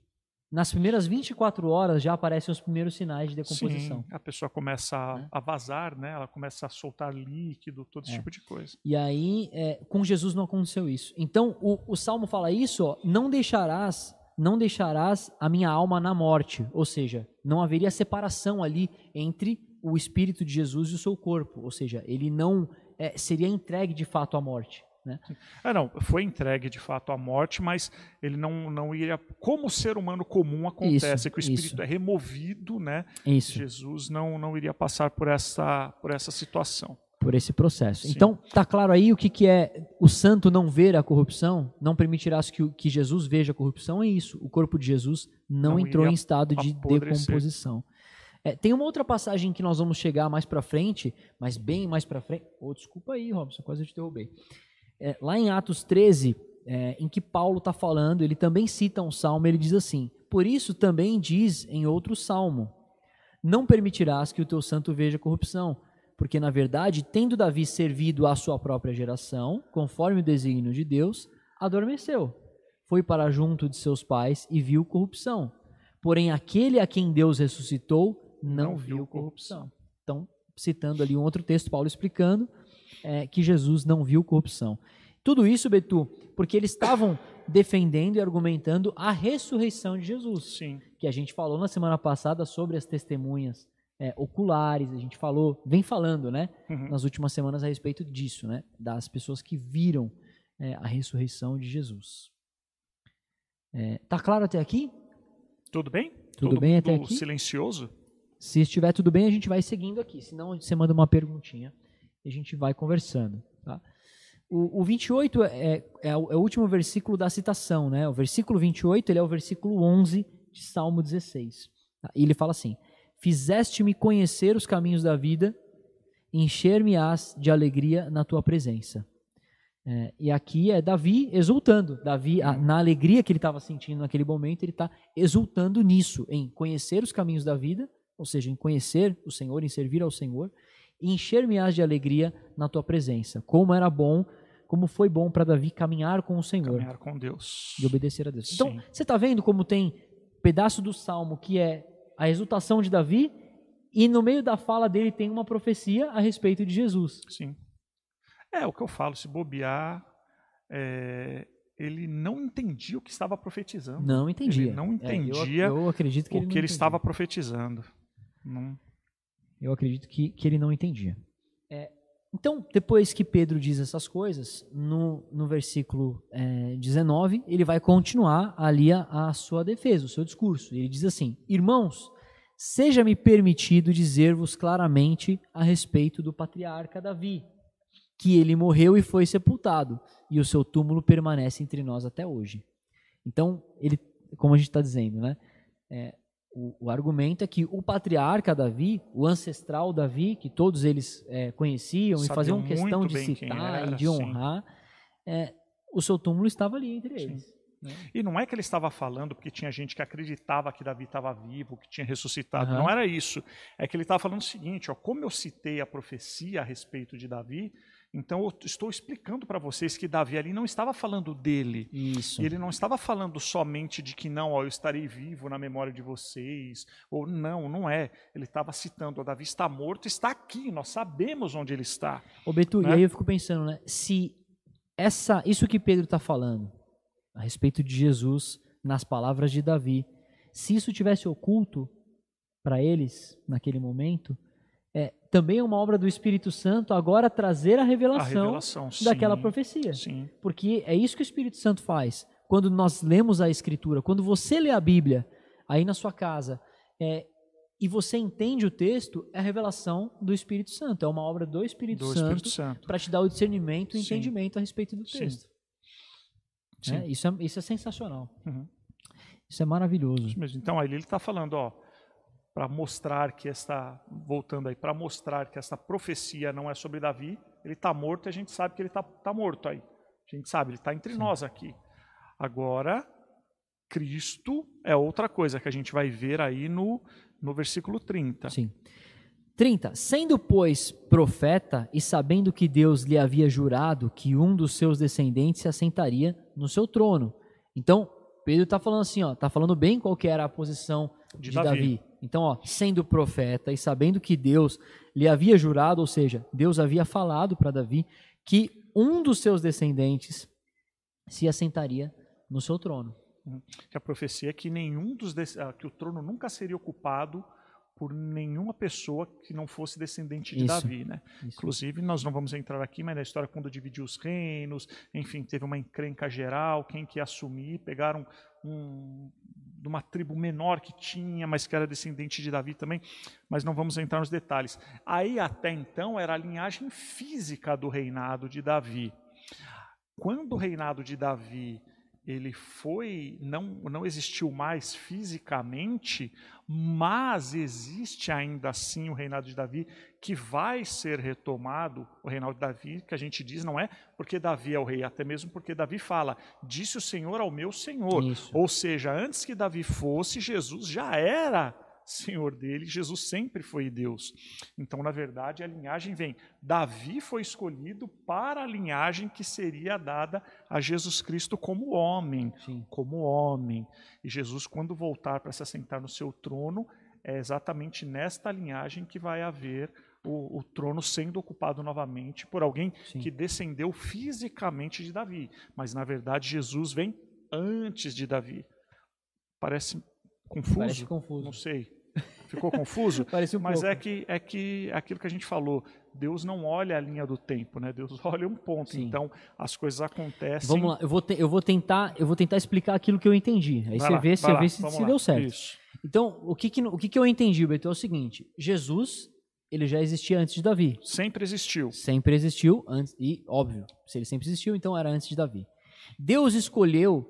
nas primeiras 24 horas já aparecem os primeiros sinais de decomposição. Sim, a pessoa começa a, é. a vazar, né? ela começa a soltar líquido, todo esse é. tipo de coisa. E aí, é, com Jesus não aconteceu isso. Então, o, o Salmo fala isso, ó, não deixarás não deixarás a minha alma na morte, ou seja, não haveria separação ali entre o espírito de Jesus e o seu corpo, ou seja, ele não é, seria entregue de fato à morte. Né? É, não, foi entregue de fato à morte, mas ele não, não iria. Como o ser humano comum acontece, isso, que o espírito isso. é removido, né? Isso. Jesus não, não iria passar por essa, por essa situação por esse processo. Sim. Então, tá claro aí o que, que é o santo não ver a corrupção, não permitirás que, que Jesus veja a corrupção, é isso. O corpo de Jesus não, não entrou em estado de apodrecer. decomposição. É, tem uma outra passagem que nós vamos chegar mais para frente, mas bem mais para frente. Oh, desculpa aí, Robson, quase eu te derrubei. É, lá em Atos 13, é, em que Paulo está falando, ele também cita um salmo, ele diz assim: Por isso também diz em outro salmo: Não permitirás que o teu santo veja corrupção porque na verdade, tendo Davi servido à sua própria geração, conforme o desígnio de Deus, adormeceu. Foi para junto de seus pais e viu corrupção. Porém, aquele a quem Deus ressuscitou não, não viu corrupção. Então, citando ali um outro texto, Paulo explicando é, que Jesus não viu corrupção. Tudo isso, Betu, porque eles estavam defendendo e argumentando a ressurreição de Jesus. Sim. Que a gente falou na semana passada sobre as testemunhas é, oculares, a gente falou, vem falando, né, uhum. nas últimas semanas a respeito disso, né, das pessoas que viram é, a ressurreição de Jesus. É, tá claro até aqui? Tudo bem? Tudo Todo bem até aqui? Silencioso? Se estiver tudo bem, a gente vai seguindo aqui. Senão, você manda uma perguntinha e a gente vai conversando. Tá? O, o 28 é, é, é, o, é o último versículo da citação. Né? O versículo 28 ele é o versículo 11 de Salmo 16. Tá? E ele fala assim: Fizeste-me conhecer os caminhos da vida encher-me-ás de alegria na tua presença. É, e aqui é Davi exultando. Davi, a, na alegria que ele estava sentindo naquele momento, ele está exultando nisso, em conhecer os caminhos da vida, ou seja, em conhecer o Senhor, em servir ao Senhor, e encher-me-ás de alegria na tua presença. Como era bom, como foi bom para Davi caminhar com o Senhor. Caminhar com Deus. E obedecer a Deus. Então, Sim. você está vendo como tem pedaço do salmo que é a exultação de Davi, e no meio da fala dele tem uma profecia a respeito de Jesus. Sim. É o que eu falo, se bobear, é, ele não entendia o que estava profetizando. Não entendia. Ele não É, eu- entendia eu, acredito que o ele que ele entendia. estava profetizando. Não- Eu acredito que, que ele não entendia. Então, depois que Pedro diz essas coisas, no, no versículo é, 19, ele vai continuar ali a, a sua defesa, o seu discurso. Ele diz assim: Irmãos, seja-me permitido dizer-vos claramente a respeito do patriarca Davi, que ele morreu e foi sepultado, e o seu túmulo permanece entre nós até hoje. Então, ele, como a gente está dizendo, né? é, o, o argumento é que o patriarca Davi, o ancestral Davi, que todos eles é, conheciam e faziam questão de citar era, e de honrar, é, o seu túmulo estava ali entre eles. né? E não é que ele estava falando porque tinha gente que acreditava que Davi estava vivo, que tinha ressuscitado. Aham. Não era isso. É que ele estava falando o seguinte: ó, como eu citei a profecia a respeito de Davi, então eu estou explicando para vocês que Davi ali não estava falando dele. Isso. Ele não estava falando somente de que não, ó, eu estarei vivo na memória de vocês, ou não, não é. Ele estava citando, ó, Davi está morto, está aqui, nós sabemos onde ele está. Ô Beto, né? e aí eu fico pensando, né? Se essa, isso que Pedro está falando a respeito de Jesus nas palavras de Davi, se isso tivesse oculto para eles naquele momento, é, também é uma obra do Espírito Santo agora trazer a A revelação, revelação, sim, daquela profecia. Sim, Porque é isso que o Espírito Santo faz. Quando nós lemos a Escritura, quando você lê a Bíblia aí na sua casa é, e você entende o texto, é a revelação do Espírito Santo. É uma obra do Espírito do Santo para te dar o discernimento e entendimento a respeito do texto. Sim. né? Isso, é, isso é sensacional. Uhum. Isso é maravilhoso. Isso mesmo. Então, aí ele está falando, ó, para mostrar que esta, voltando aí, para mostrar que essa profecia não é sobre Davi, ele está morto e a gente sabe que ele está tá morto aí. A gente sabe, ele está entre Sim. nós aqui. Agora, Cristo é outra coisa que a gente vai ver aí no, no versículo 30. Sim. 30. Sendo, pois, profeta e sabendo que Deus lhe havia jurado que um dos seus descendentes se assentaria no seu trono. Então, Pedro está falando assim, ó, tá falando bem qual que era a posição de, De Davi. Davi. Então, ó, sendo profeta e sabendo que Deus lhe havia jurado, ou seja, Deus havia falado para Davi que um dos seus descendentes se assentaria no seu trono. Que a profecia é que nenhum dos ah, que o trono nunca seria ocupado por nenhuma pessoa que não fosse descendente de Isso. Davi, né? Isso. Inclusive, nós não vamos entrar aqui, mas na história quando dividiu os reinos, enfim, teve uma encrenca geral, quem que ia assumir, pegaram um, de uma tribo menor que tinha, mas que era descendente de Davi também, mas não vamos entrar nos detalhes. Aí, até então, era a linhagem física do reinado de Davi. Quando o reinado de Davi ele foi não não existiu mais fisicamente, mas existe ainda assim o reinado de Davi que vai ser retomado, o reinado de Davi, que a gente diz não é porque Davi é o rei, até mesmo porque Davi fala: "Disse o Senhor ao meu Senhor". Isso. Ou seja, antes que Davi fosse, Jesus já era Senhor dele, Jesus sempre foi Deus. Então, na verdade, a linhagem vem. Davi foi escolhido para a linhagem que seria dada a Jesus Cristo como homem, Sim. como homem. E Jesus, quando voltar para se assentar no seu trono, é exatamente nesta linhagem que vai haver o, o trono sendo ocupado novamente por alguém Sim. que descendeu fisicamente de Davi. Mas, na verdade, Jesus vem antes de Davi. Parece confuso? Parece confuso. Não sei. Ficou confuso? Parece um Mas pouco. é que é que é aquilo que a gente falou. Deus não olha a linha do tempo, né? Deus olha um ponto. Sim. Então as coisas acontecem. Vamos lá, eu vou, te- eu vou tentar, eu vou tentar explicar aquilo que eu entendi. Aí Vai você lá, vê, você lá, vê se, se deu certo. Isso. Então, o que que, o que que eu entendi, Beto, é o seguinte: Jesus, ele já existia antes de Davi. Sempre existiu. Sempre existiu antes, e óbvio, se ele sempre existiu, então era antes de Davi. Deus escolheu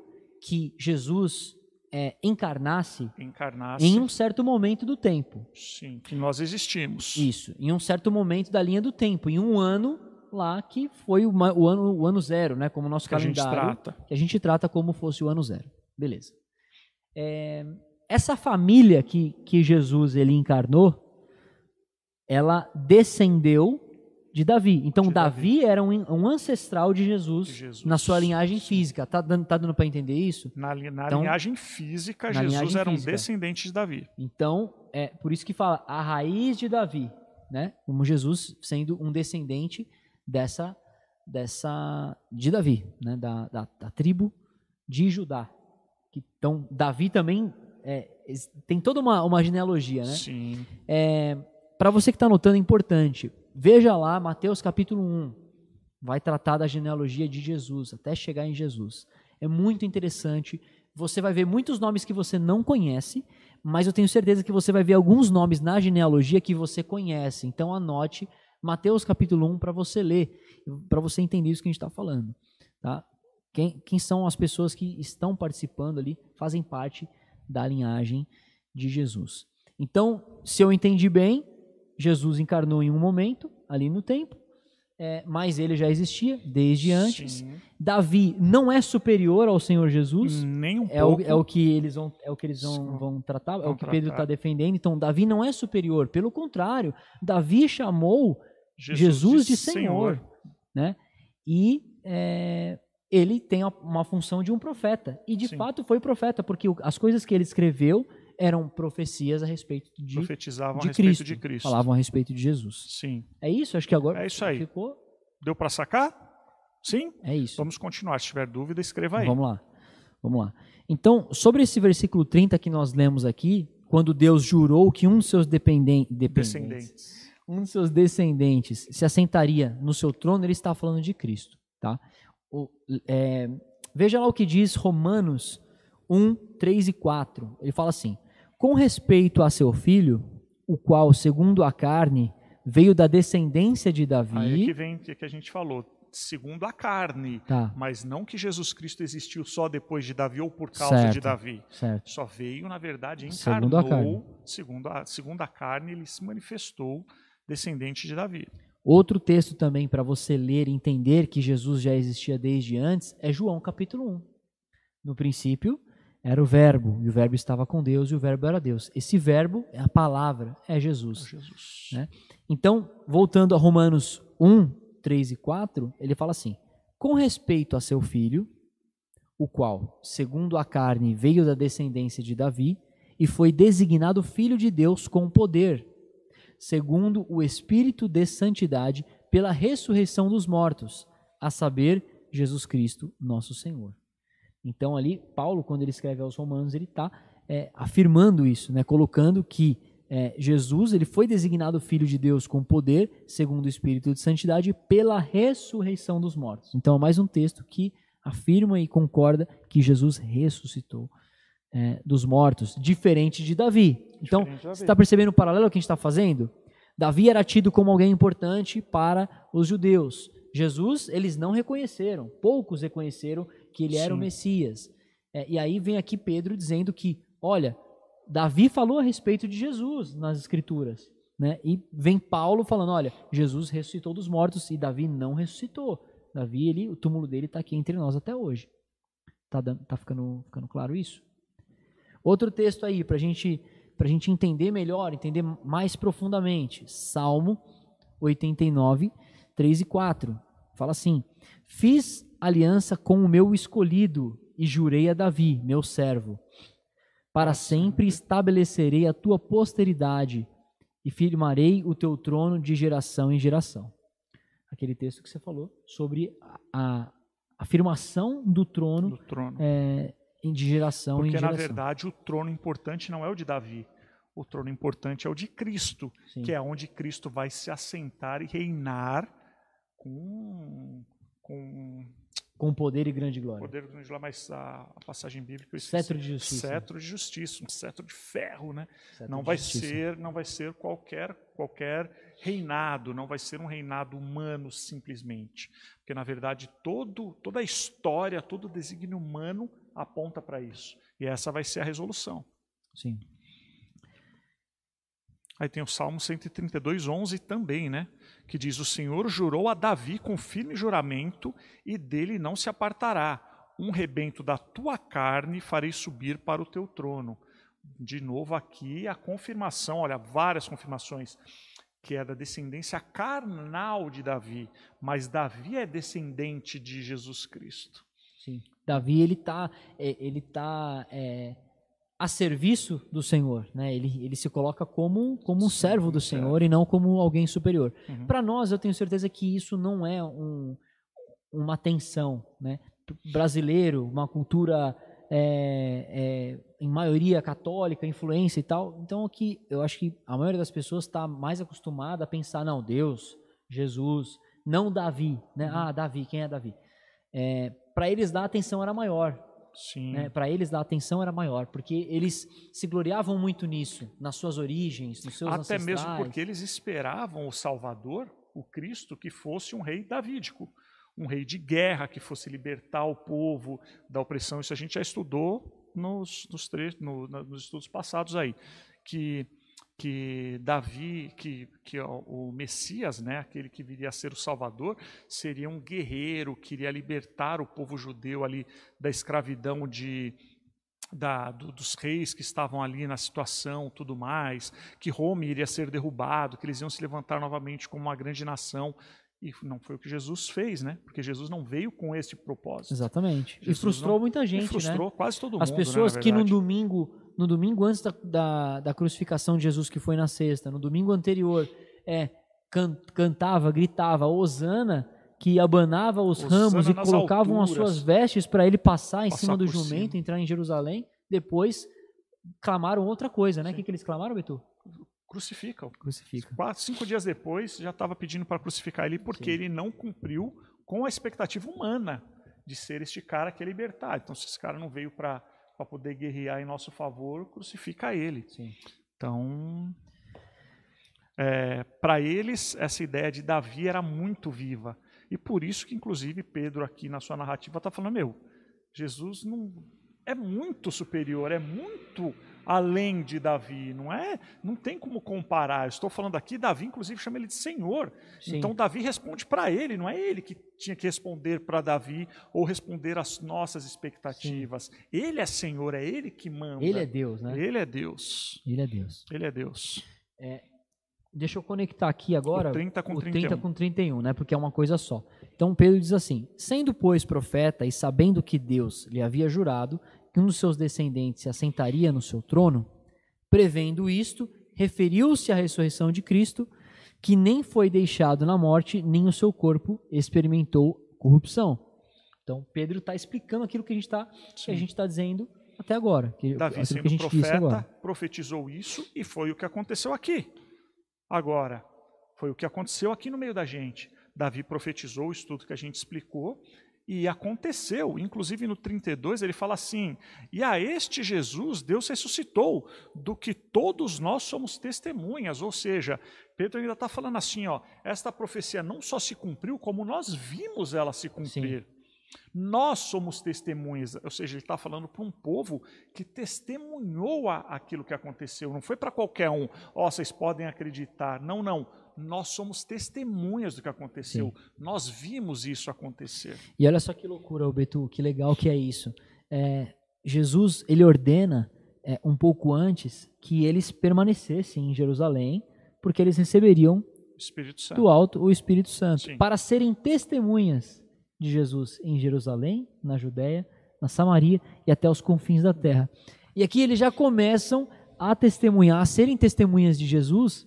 que Jesus é, encarnasse encarnasse. em um certo momento do tempo. Sim, que nós existimos. Isso, em um certo momento da linha do tempo, em um ano lá que foi o, ma- o ano, o ano zero, né? Como o nosso Que a gente calendário. trata. que a gente trata como fosse o ano zero. Beleza. É, essa família que, que Jesus ele encarnou, ela descendeu de Davi. Então De Davi, era um, um ancestral de Jesus, De Jesus. na sua linhagem física. Tá dando, tá dando para entender isso? Na, na Então, linhagem física, na Jesus linhagem era um física. descendente de Davi. Então, é por isso que fala a raiz de Davi, né? Como Jesus sendo um descendente dessa dessa de Davi, né? Da, da, da tribo de Judá. Que- Então, Davi também é, tem toda uma, uma genealogia, né? Sim. Para você que está anotando, é importante. Veja lá Mateus capítulo 1. Vai tratar da genealogia de Jesus, até chegar em Jesus. É muito interessante. Você vai ver muitos nomes que você não conhece, mas eu tenho certeza que você vai ver alguns nomes na genealogia que você conhece. Então anote Mateus capítulo 1 para você ler, para você entender isso que a gente está falando. Tá? Quem, quem são as pessoas que estão participando ali, fazem parte da linhagem de Jesus. Então, se eu entendi bem, Jesus encarnou em um momento, ali no tempo, é, mas ele já existia desde antes. Sim. Davi não é superior ao Senhor Jesus. Nem um É o, pouco. é o que eles vão, é o que eles vão, vão tratar, é Vão o que Pedro tratar. está defendendo. Então, Davi não é superior. Pelo contrário, Davi chamou Jesus, de Senhor, né? E é, ele tem uma função de um profeta. E de Sim. fato foi profeta, porque o- as coisas que ele escreveu eram profecias a respeito de, Profetizavam de a respeito Cristo, de Cristo. Falavam a respeito de Jesus. Sim. É isso? Acho que agora É isso aí. ficou. Deu para sacar? Sim? É isso. Vamos continuar. Se tiver dúvida, escreva aí. Vamos lá. Vamos lá. Então, sobre esse versículo 30 que nós lemos aqui, quando Deus jurou que um dos seus dependen dependentes, Descendentes. um dos seus descendentes se assentaria no seu trono, ele está falando de Cristo, tá? O- é, veja lá o que diz Romanos 1, 3 e 4. Ele fala assim: Com respeito a seu filho, o qual, segundo a carne, veio da descendência de Aí é Davi. que vem o que a gente falou. Segundo a carne. Tá, Mas não que Jesus Cristo existiu só depois de Davi ou por causa de Certo. Davi. certo. Só veio, na verdade, Segundo encarnou, a carne. segundo a, segundo a carne, ele se manifestou descendente de Davi. Outro texto também para você ler e entender que Jesus já existia desde antes é João capítulo 1. No princípio era o Verbo, e o Verbo estava com Deus, e o Verbo era Deus. Esse Verbo, é a palavra, é Jesus. Jesus. Né? Então, voltando a Romanos 1, 3 e 4, ele fala assim: Com respeito a seu filho, o qual, segundo a carne, veio da descendência de Davi, e foi designado filho de Deus com poder, segundo o Espírito de santidade, pela ressurreição dos mortos, a saber, Jesus Cristo, nosso Senhor. Então, ali, Paulo, quando ele escreve aos Romanos, ele está afirmando isso, né? colocando que é, Jesus ele foi designado filho de Deus com poder, segundo o Espírito de Santidade, pela ressurreição dos mortos. Então, é mais um texto que afirma e concorda que Jesus ressuscitou é, dos mortos, diferente de Davi. Então, Diferente de Davi. você está percebendo o paralelo que a gente está fazendo? Davi era tido como alguém importante para os judeus. Jesus, eles não reconheceram, poucos reconheceram que ele era o Sim. Messias. É, e aí vem aqui Pedro dizendo que, olha, Davi falou a respeito de Jesus nas Escrituras. Né? E vem Paulo falando, olha, Jesus ressuscitou dos mortos e Davi não ressuscitou. Davi, ele, o túmulo dele está aqui entre nós até hoje. Tá, dando, tá ficando, ficando claro isso? Outro texto aí, para gente, a gente entender melhor, entender mais profundamente. Salmo 89, 3 e 4. Fala assim: Fiz aliança com o meu escolhido e jurei a Davi, meu servo. Para sempre estabelecerei a tua posteridade e firmarei o teu trono de geração em geração. Aquele texto que você falou sobre a, afirmação do trono do trono. é, em- de geração em Porque, na geração. verdade, o trono importante não é o de Davi. O trono importante é o de Cristo, Sim. que é onde Cristo vai se assentar e reinar com, com com poder e grande glória. poder grande lá, mas a, a passagem bíblica esqueci. Cetro de justiça. Cetro de justiça, um cetro de ferro, né? Cetro não vai justiça. ser, não vai ser qualquer qualquer reinado, não vai ser um reinado humano simplesmente, porque na verdade todo toda a história, todo o desígnio humano aponta para isso, E essa vai ser a resolução. Sim. Aí tem o Salmo 132, 11 também, né? Que diz: O Senhor jurou a Davi com firme juramento, e dele não se apartará. Um rebento da tua carne farei subir para o teu trono. De novo, aqui a confirmação, olha, várias confirmações, que é da descendência carnal de Davi, mas Davi é descendente de Jesus Cristo. Sim. Davi, ele está ele tá, é, a serviço do Senhor, né? Ele, ele se coloca como, como um servo do Senhor e não como alguém superior. Uhum. Para nós, eu tenho certeza que isso não é um, uma tensão, né? Brasileiro, uma cultura é, é, em maioria católica, influência e tal. Então, aqui eu acho que a maioria das pessoas está mais acostumada a pensar, não, Deus, Jesus, não Davi, né? Uhum. Ah, Davi, quem é Davi? É, Para eles a atenção era maior. Né? Para eles a atenção era maior, porque eles se gloriavam muito nisso, nas suas origens, nos seus Até ancestrais. mesmo porque eles esperavam o Salvador, o Cristo, que fosse um rei davídico, um rei de guerra, que fosse libertar o povo da opressão. Isso a gente já estudou nos, nos, no, nos estudos passados aí, que que Davi, que, que o Messias, né, aquele que viria a ser o Salvador, seria um guerreiro, queria libertar o povo judeu ali da escravidão de, da, do, dos reis que estavam ali na situação, tudo mais, que Roma iria ser derrubado, que eles iam se levantar novamente como uma grande nação. E não foi o que Jesus fez, né? Porque Jesus não veio com esse propósito. Exatamente. Jesus e frustrou não, muita gente, frustrou né? quase todo mundo. As pessoas né, que no domingo no domingo antes da, da, da, crucificação de Jesus, que foi na sexta, no domingo anterior, é, can, cantava, gritava, Osana, que abanava os Osana ramos e colocavam alturas, as suas vestes para ele passar em passar cima do jumento, cima. entrar em Jerusalém. Depois clamaram outra coisa, né? O que, que eles clamaram, Betu? Crucificam. Crucifica. Quatro, cinco dias depois já estava pedindo para crucificar ele porque Sim. ele não cumpriu com a expectativa humana de ser este cara que é libertar. Então, se esse cara não veio para para poder guerrear em nosso favor, crucifica ele. Sim. Então, é, para eles, essa ideia de Davi era muito viva. E por isso que, inclusive, Pedro, aqui na sua narrativa, está falando: meu, Jesus não é muito superior, é muito além de Davi, não é? Não tem como comparar. Eu estou falando aqui, Davi inclusive chama ele de Senhor. Sim. Então Davi responde para ele, não é ele que tinha que responder para Davi ou responder às nossas expectativas. Sim. Ele é Senhor, é ele que manda. Ele é Deus, né? Ele é Deus. Ele é Deus. Ele é Deus. É, deixa eu conectar aqui agora o 30 com o 31. 30 com 31, né? Porque é uma coisa só. Então Pedro diz assim: Sendo, pois, profeta e sabendo que Deus lhe havia jurado que um dos seus descendentes se assentaria no seu trono, prevendo isto, referiu-se à ressurreição de Cristo, que nem foi deixado na morte, nem o seu corpo experimentou corrupção. Então, Pedro está explicando aquilo que a gente está tá dizendo até agora. Que, Davi, sendo que a gente profeta, profetizou isso e foi o que aconteceu aqui. Agora, foi o que aconteceu aqui no meio da gente. Davi profetizou isso tudo que a gente explicou e aconteceu, inclusive no 32, ele fala assim: E a este Jesus Deus ressuscitou, do que todos nós somos testemunhas. Ou seja, Pedro ainda está falando assim: ó, esta profecia não só se cumpriu, como nós vimos ela se cumprir. Sim. Nós somos testemunhas, ou seja, ele está falando para um povo que testemunhou aquilo que aconteceu. Não foi para qualquer um, ó, oh, vocês podem acreditar. Não, não nós somos testemunhas do que aconteceu. Sim. Nós vimos isso acontecer. E olha só que loucura, Betu, que legal que é isso. É, Jesus, ele ordena é, um pouco antes que eles permanecessem em Jerusalém, porque eles receberiam do alto o Espírito Santo, Sim. para serem testemunhas de Jesus em Jerusalém, na Judéia, na Samaria e até os confins da terra. E aqui eles já começam a testemunhar, a serem testemunhas de Jesus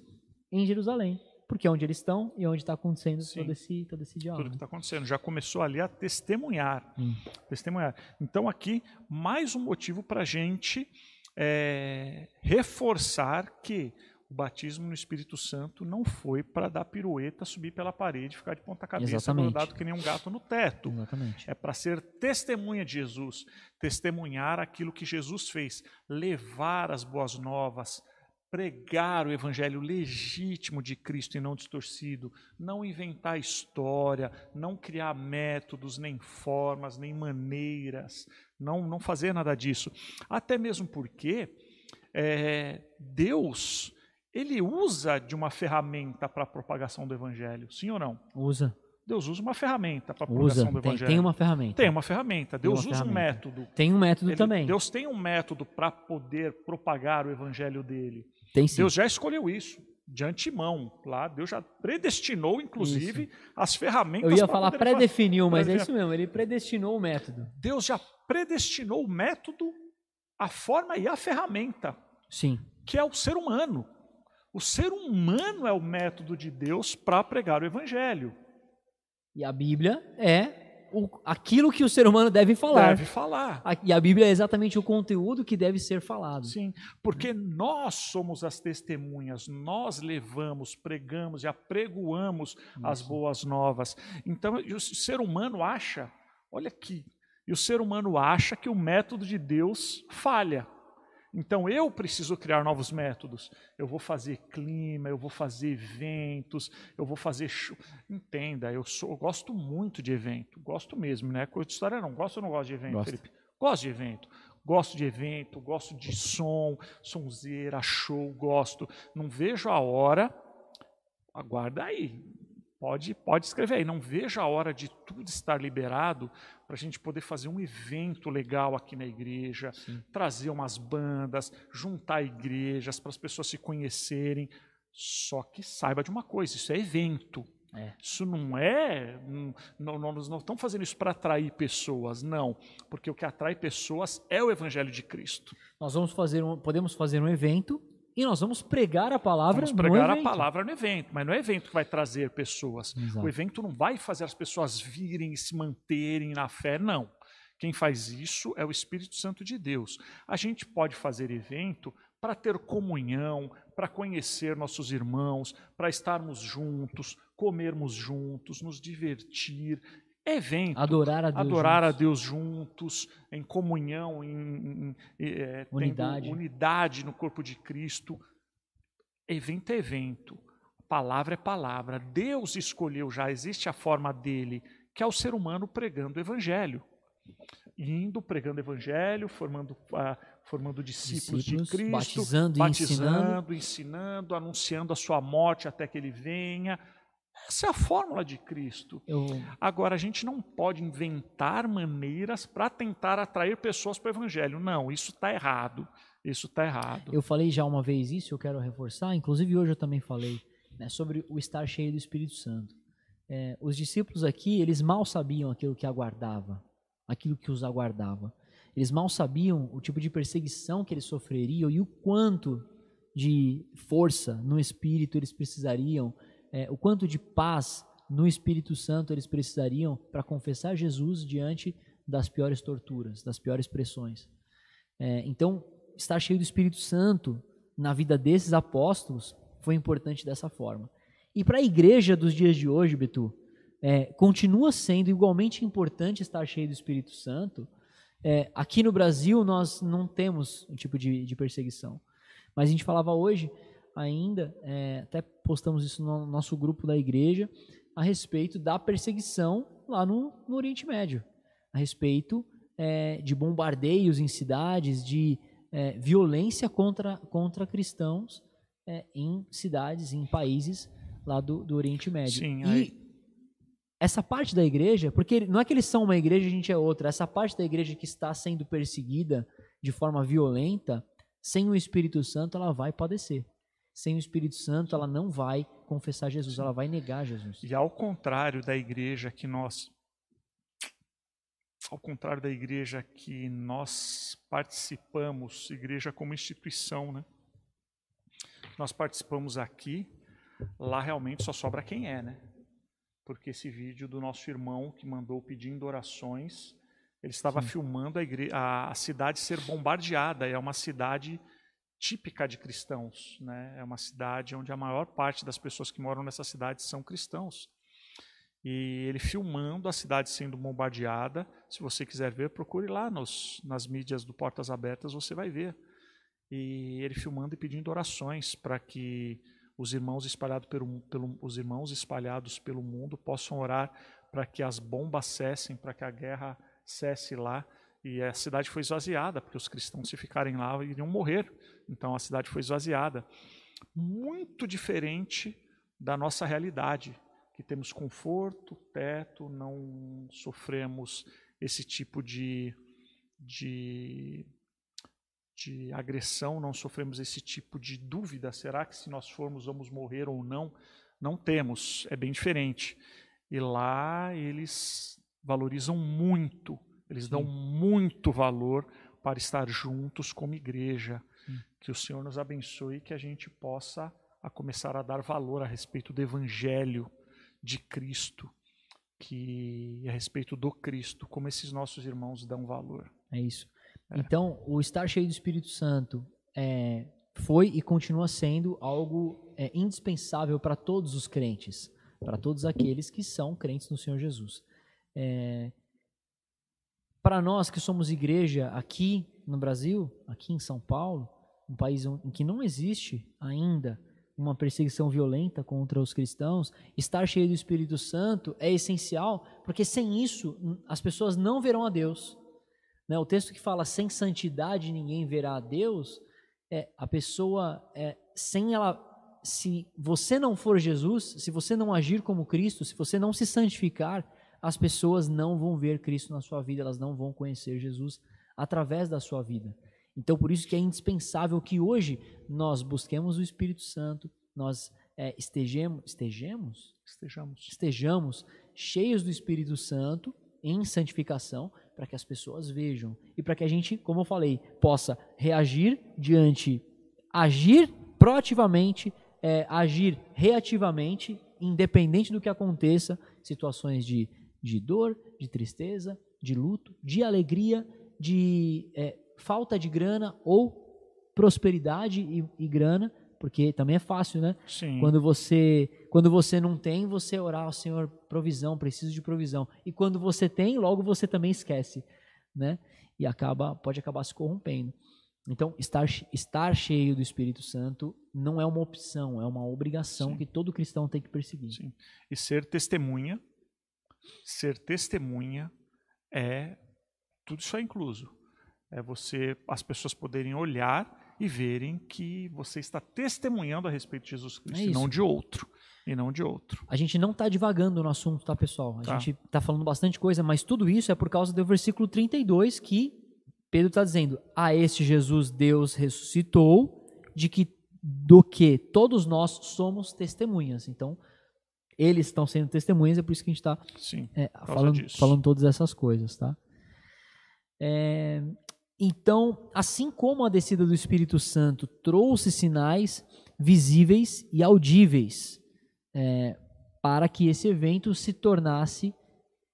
em Jerusalém porque é onde eles estão e onde está acontecendo todo esse, todo esse diálogo. Tudo que está acontecendo. Já começou ali a testemunhar. Hum. Testemunhar. Então, aqui, mais um motivo para a gente é, reforçar que o batismo no Espírito Santo não foi para dar pirueta, subir pela parede, ficar de ponta cabeça, grudado que nem um gato no teto. Exatamente. É para ser testemunha de Jesus, testemunhar aquilo que Jesus fez, levar as boas novas, pregar o evangelho legítimo de Cristo e não distorcido, não inventar história, não criar métodos, nem formas, nem maneiras, não, não fazer nada disso. Até mesmo porque é, Deus, ele usa de uma ferramenta para a propagação do evangelho, sim ou não? Usa. Deus usa uma ferramenta para a propagação Usa. do Tem, evangelho. tem uma ferramenta. Tem uma ferramenta. Deus uma usa um ferramenta. método. Tem um método Ele- também. Deus tem um método para poder propagar o evangelho dele. Tem sim. Deus já escolheu isso de antemão. Lá, Deus já predestinou, inclusive, as ferramentas. Eu ia falar predefiniu, mas é isso mesmo. Ele predestinou o método. Deus já predestinou o método, a forma e a ferramenta, Sim. que é o ser humano. O ser humano é o método de Deus para pregar o evangelho. E a Bíblia é o- aquilo que o ser humano deve falar. Deve falar. A- E a Bíblia é exatamente o conteúdo que deve ser falado. Sim, porque nós somos as testemunhas, nós levamos, pregamos e apregoamos as Isso. boas novas. Então, o ser humano acha, olha aqui, e o ser humano acha que o método de Deus falha. Então eu preciso criar novos métodos. Eu vou fazer clima, eu vou fazer eventos, eu vou fazer show. Entenda, eu, sou, eu gosto muito de evento, gosto mesmo, né? Coisa de história não. Gosto ou não gosto de evento, Gosto. Felipe? Gosto de evento. Gosto de evento, gosto de som, sonzeira, show, gosto. Não vejo a hora. Aguarda aí. Pode, pode escrever aí. Não vejo a hora de tudo estar liberado para a gente poder fazer um evento legal aqui na igreja, Sim. trazer umas bandas, juntar igrejas para as pessoas se conhecerem. Só que saiba de uma coisa: isso é evento. É. Isso não é. Não, não, nós não estamos fazendo isso para atrair pessoas, não. Porque o que atrai pessoas é o Evangelho de Cristo. Nós vamos fazer um, podemos fazer um evento e nós vamos pregar a palavra Vamos pregar a palavra no evento, mas não é evento que vai trazer pessoas. Exato. O evento não vai fazer as pessoas virem e se manterem na fé, não. Quem faz isso é o Espírito Santo de Deus. A gente pode fazer evento para ter comunhão, para conhecer nossos irmãos, para estarmos juntos, comermos juntos, nos divertir. É evento. Adorar a Deus. adorar a juntos. Deus juntos, em comunhão, em, em- em- tendo Unidade. unidade no corpo de Cristo. Evento é evento, palavra é palavra. Deus escolheu já, existe a forma dele, que é o ser humano pregando o evangelho. Indo, pregando o evangelho, formando, ah, formando discípulos, Discípulos, de Cristo, batizando batizando, ensinando, anunciando a sua morte até que ele venha. Essa é a fórmula de Cristo. Eu, Agora, a gente não pode inventar maneiras para tentar atrair pessoas para o Evangelho. Não, isso está errado. Isso está errado. eu falei já uma vez isso, eu quero reforçar. Inclusive hoje eu também falei né, sobre o estar cheio do Espírito Santo. É, os discípulos aqui, eles mal sabiam aquilo que aguardava, aquilo que os aguardava. Eles mal sabiam o tipo de perseguição que eles sofreriam e o quanto de força no Espírito eles precisariam, é, o quanto de paz no Espírito Santo eles precisariam para confessar Jesus diante das piores torturas, das piores pressões. É, então, estar cheio do Espírito Santo na vida desses apóstolos foi importante dessa forma. E para a igreja dos dias de hoje, Betu, é, continua sendo igualmente importante estar cheio do Espírito Santo. É, aqui no Brasil, nós não temos um tipo de, de perseguição. Mas a gente falava hoje, ainda, é, até postamos isso no nosso grupo da igreja, a respeito da perseguição lá no, no Oriente Médio. A respeito é, de bombardeios em cidades, de é, violência contra, contra cristãos é, em cidades, em países lá do, do Oriente Médio. Sim, e aí- essa parte da igreja, porque não é que eles são uma igreja e a gente é outra, essa parte da igreja que está sendo perseguida de forma violenta, sem o Espírito Santo ela vai padecer. Sem o Espírito Santo ela não vai confessar Jesus, ela vai negar Jesus. E ao contrário da igreja que nós. Ao contrário da igreja que nós participamos, igreja como instituição, né? Nós participamos aqui, lá realmente só sobra quem é, né? Porque esse vídeo do nosso irmão que mandou pedindo orações, ele estava Sim. filmando a, a cidade ser bombardeada. É uma cidade típica de cristãos, né? É uma cidade onde a maior parte das pessoas que moram nessa cidade são cristãos. E ele filmando a cidade sendo bombardeada. Se você quiser ver, procure lá nos, nas mídias do Portas Abertas, você vai ver. e ele filmando e pedindo orações para que os irmãos espalhados pelo, pelo, os irmãos espalhados pelo mundo possam orar para que as bombas cessem, para que a guerra cesse lá. E a cidade foi esvaziada, porque os cristãos, se ficarem lá, iriam morrer. Então a cidade foi esvaziada. Muito diferente da nossa realidade, que temos conforto, teto, não sofremos esse tipo de, de, de agressão, não sofremos esse tipo de dúvida: será que se nós formos vamos morrer ou não? Não temos, é bem diferente. E lá eles valorizam muito, eles Sim. dão muito valor para estar juntos como igreja. Sim. Que o Senhor nos abençoe e que a gente possa a começar a dar valor a respeito do evangelho de Cristo, que a respeito do Cristo, como esses nossos irmãos dão valor. É isso. É. Então, o estar cheio do Espírito Santo é, foi e continua sendo algo é, indispensável para todos os crentes, para todos aqueles que são crentes no Senhor Jesus. É, para nós que somos igreja aqui no Brasil, aqui em São Paulo, um país em que não existe ainda uma perseguição violenta contra os cristãos, estar cheio do Espírito Santo é essencial, porque sem isso as pessoas não verão a Deus. Né? O texto que fala sem santidade ninguém verá a Deus, é a pessoa é, sem ela, se você não for Jesus, se você não agir como Cristo, se você não se santificar, as pessoas não vão ver Cristo na sua vida, elas não vão conhecer Jesus através da sua vida. Então, por isso que é indispensável que hoje nós busquemos o Espírito Santo, nós é, estejamos, estejamos, estejamos, estejamos cheios do Espírito Santo em santificação, para que as pessoas vejam e para que a gente, como eu falei, possa reagir diante, agir proativamente, é, agir reativamente, independente do que aconteça, situações de, de dor, de tristeza, de luto, de alegria, de é, falta de grana ou prosperidade e, e, grana, porque também é fácil, né? Sim. Quando você quando você não tem, você orar ao Senhor provisão, preciso de provisão. E quando você tem, logo você também esquece, né? E acaba pode acabar se corrompendo. Então, estar, estar cheio do Espírito Santo não é uma opção, é uma obrigação Sim. que todo cristão tem que perseguir. Sim. E ser testemunha, ser testemunha é tudo isso é incluso é você as pessoas poderem olhar e verem que você está testemunhando a respeito de Jesus Cristo, é e não de outro. E não de outro. A gente não está divagando no assunto, tá, pessoal? A tá. gente está falando bastante coisa, mas tudo isso é por causa do versículo 32 que Pedro está dizendo: A este Jesus Deus ressuscitou, de que do que todos nós somos testemunhas. Então, eles estão sendo testemunhas, é por isso que a gente está é, falando, falando todas essas coisas, tá? É, então, assim como a descida do Espírito Santo trouxe sinais visíveis e audíveis é, para que esse evento se tornasse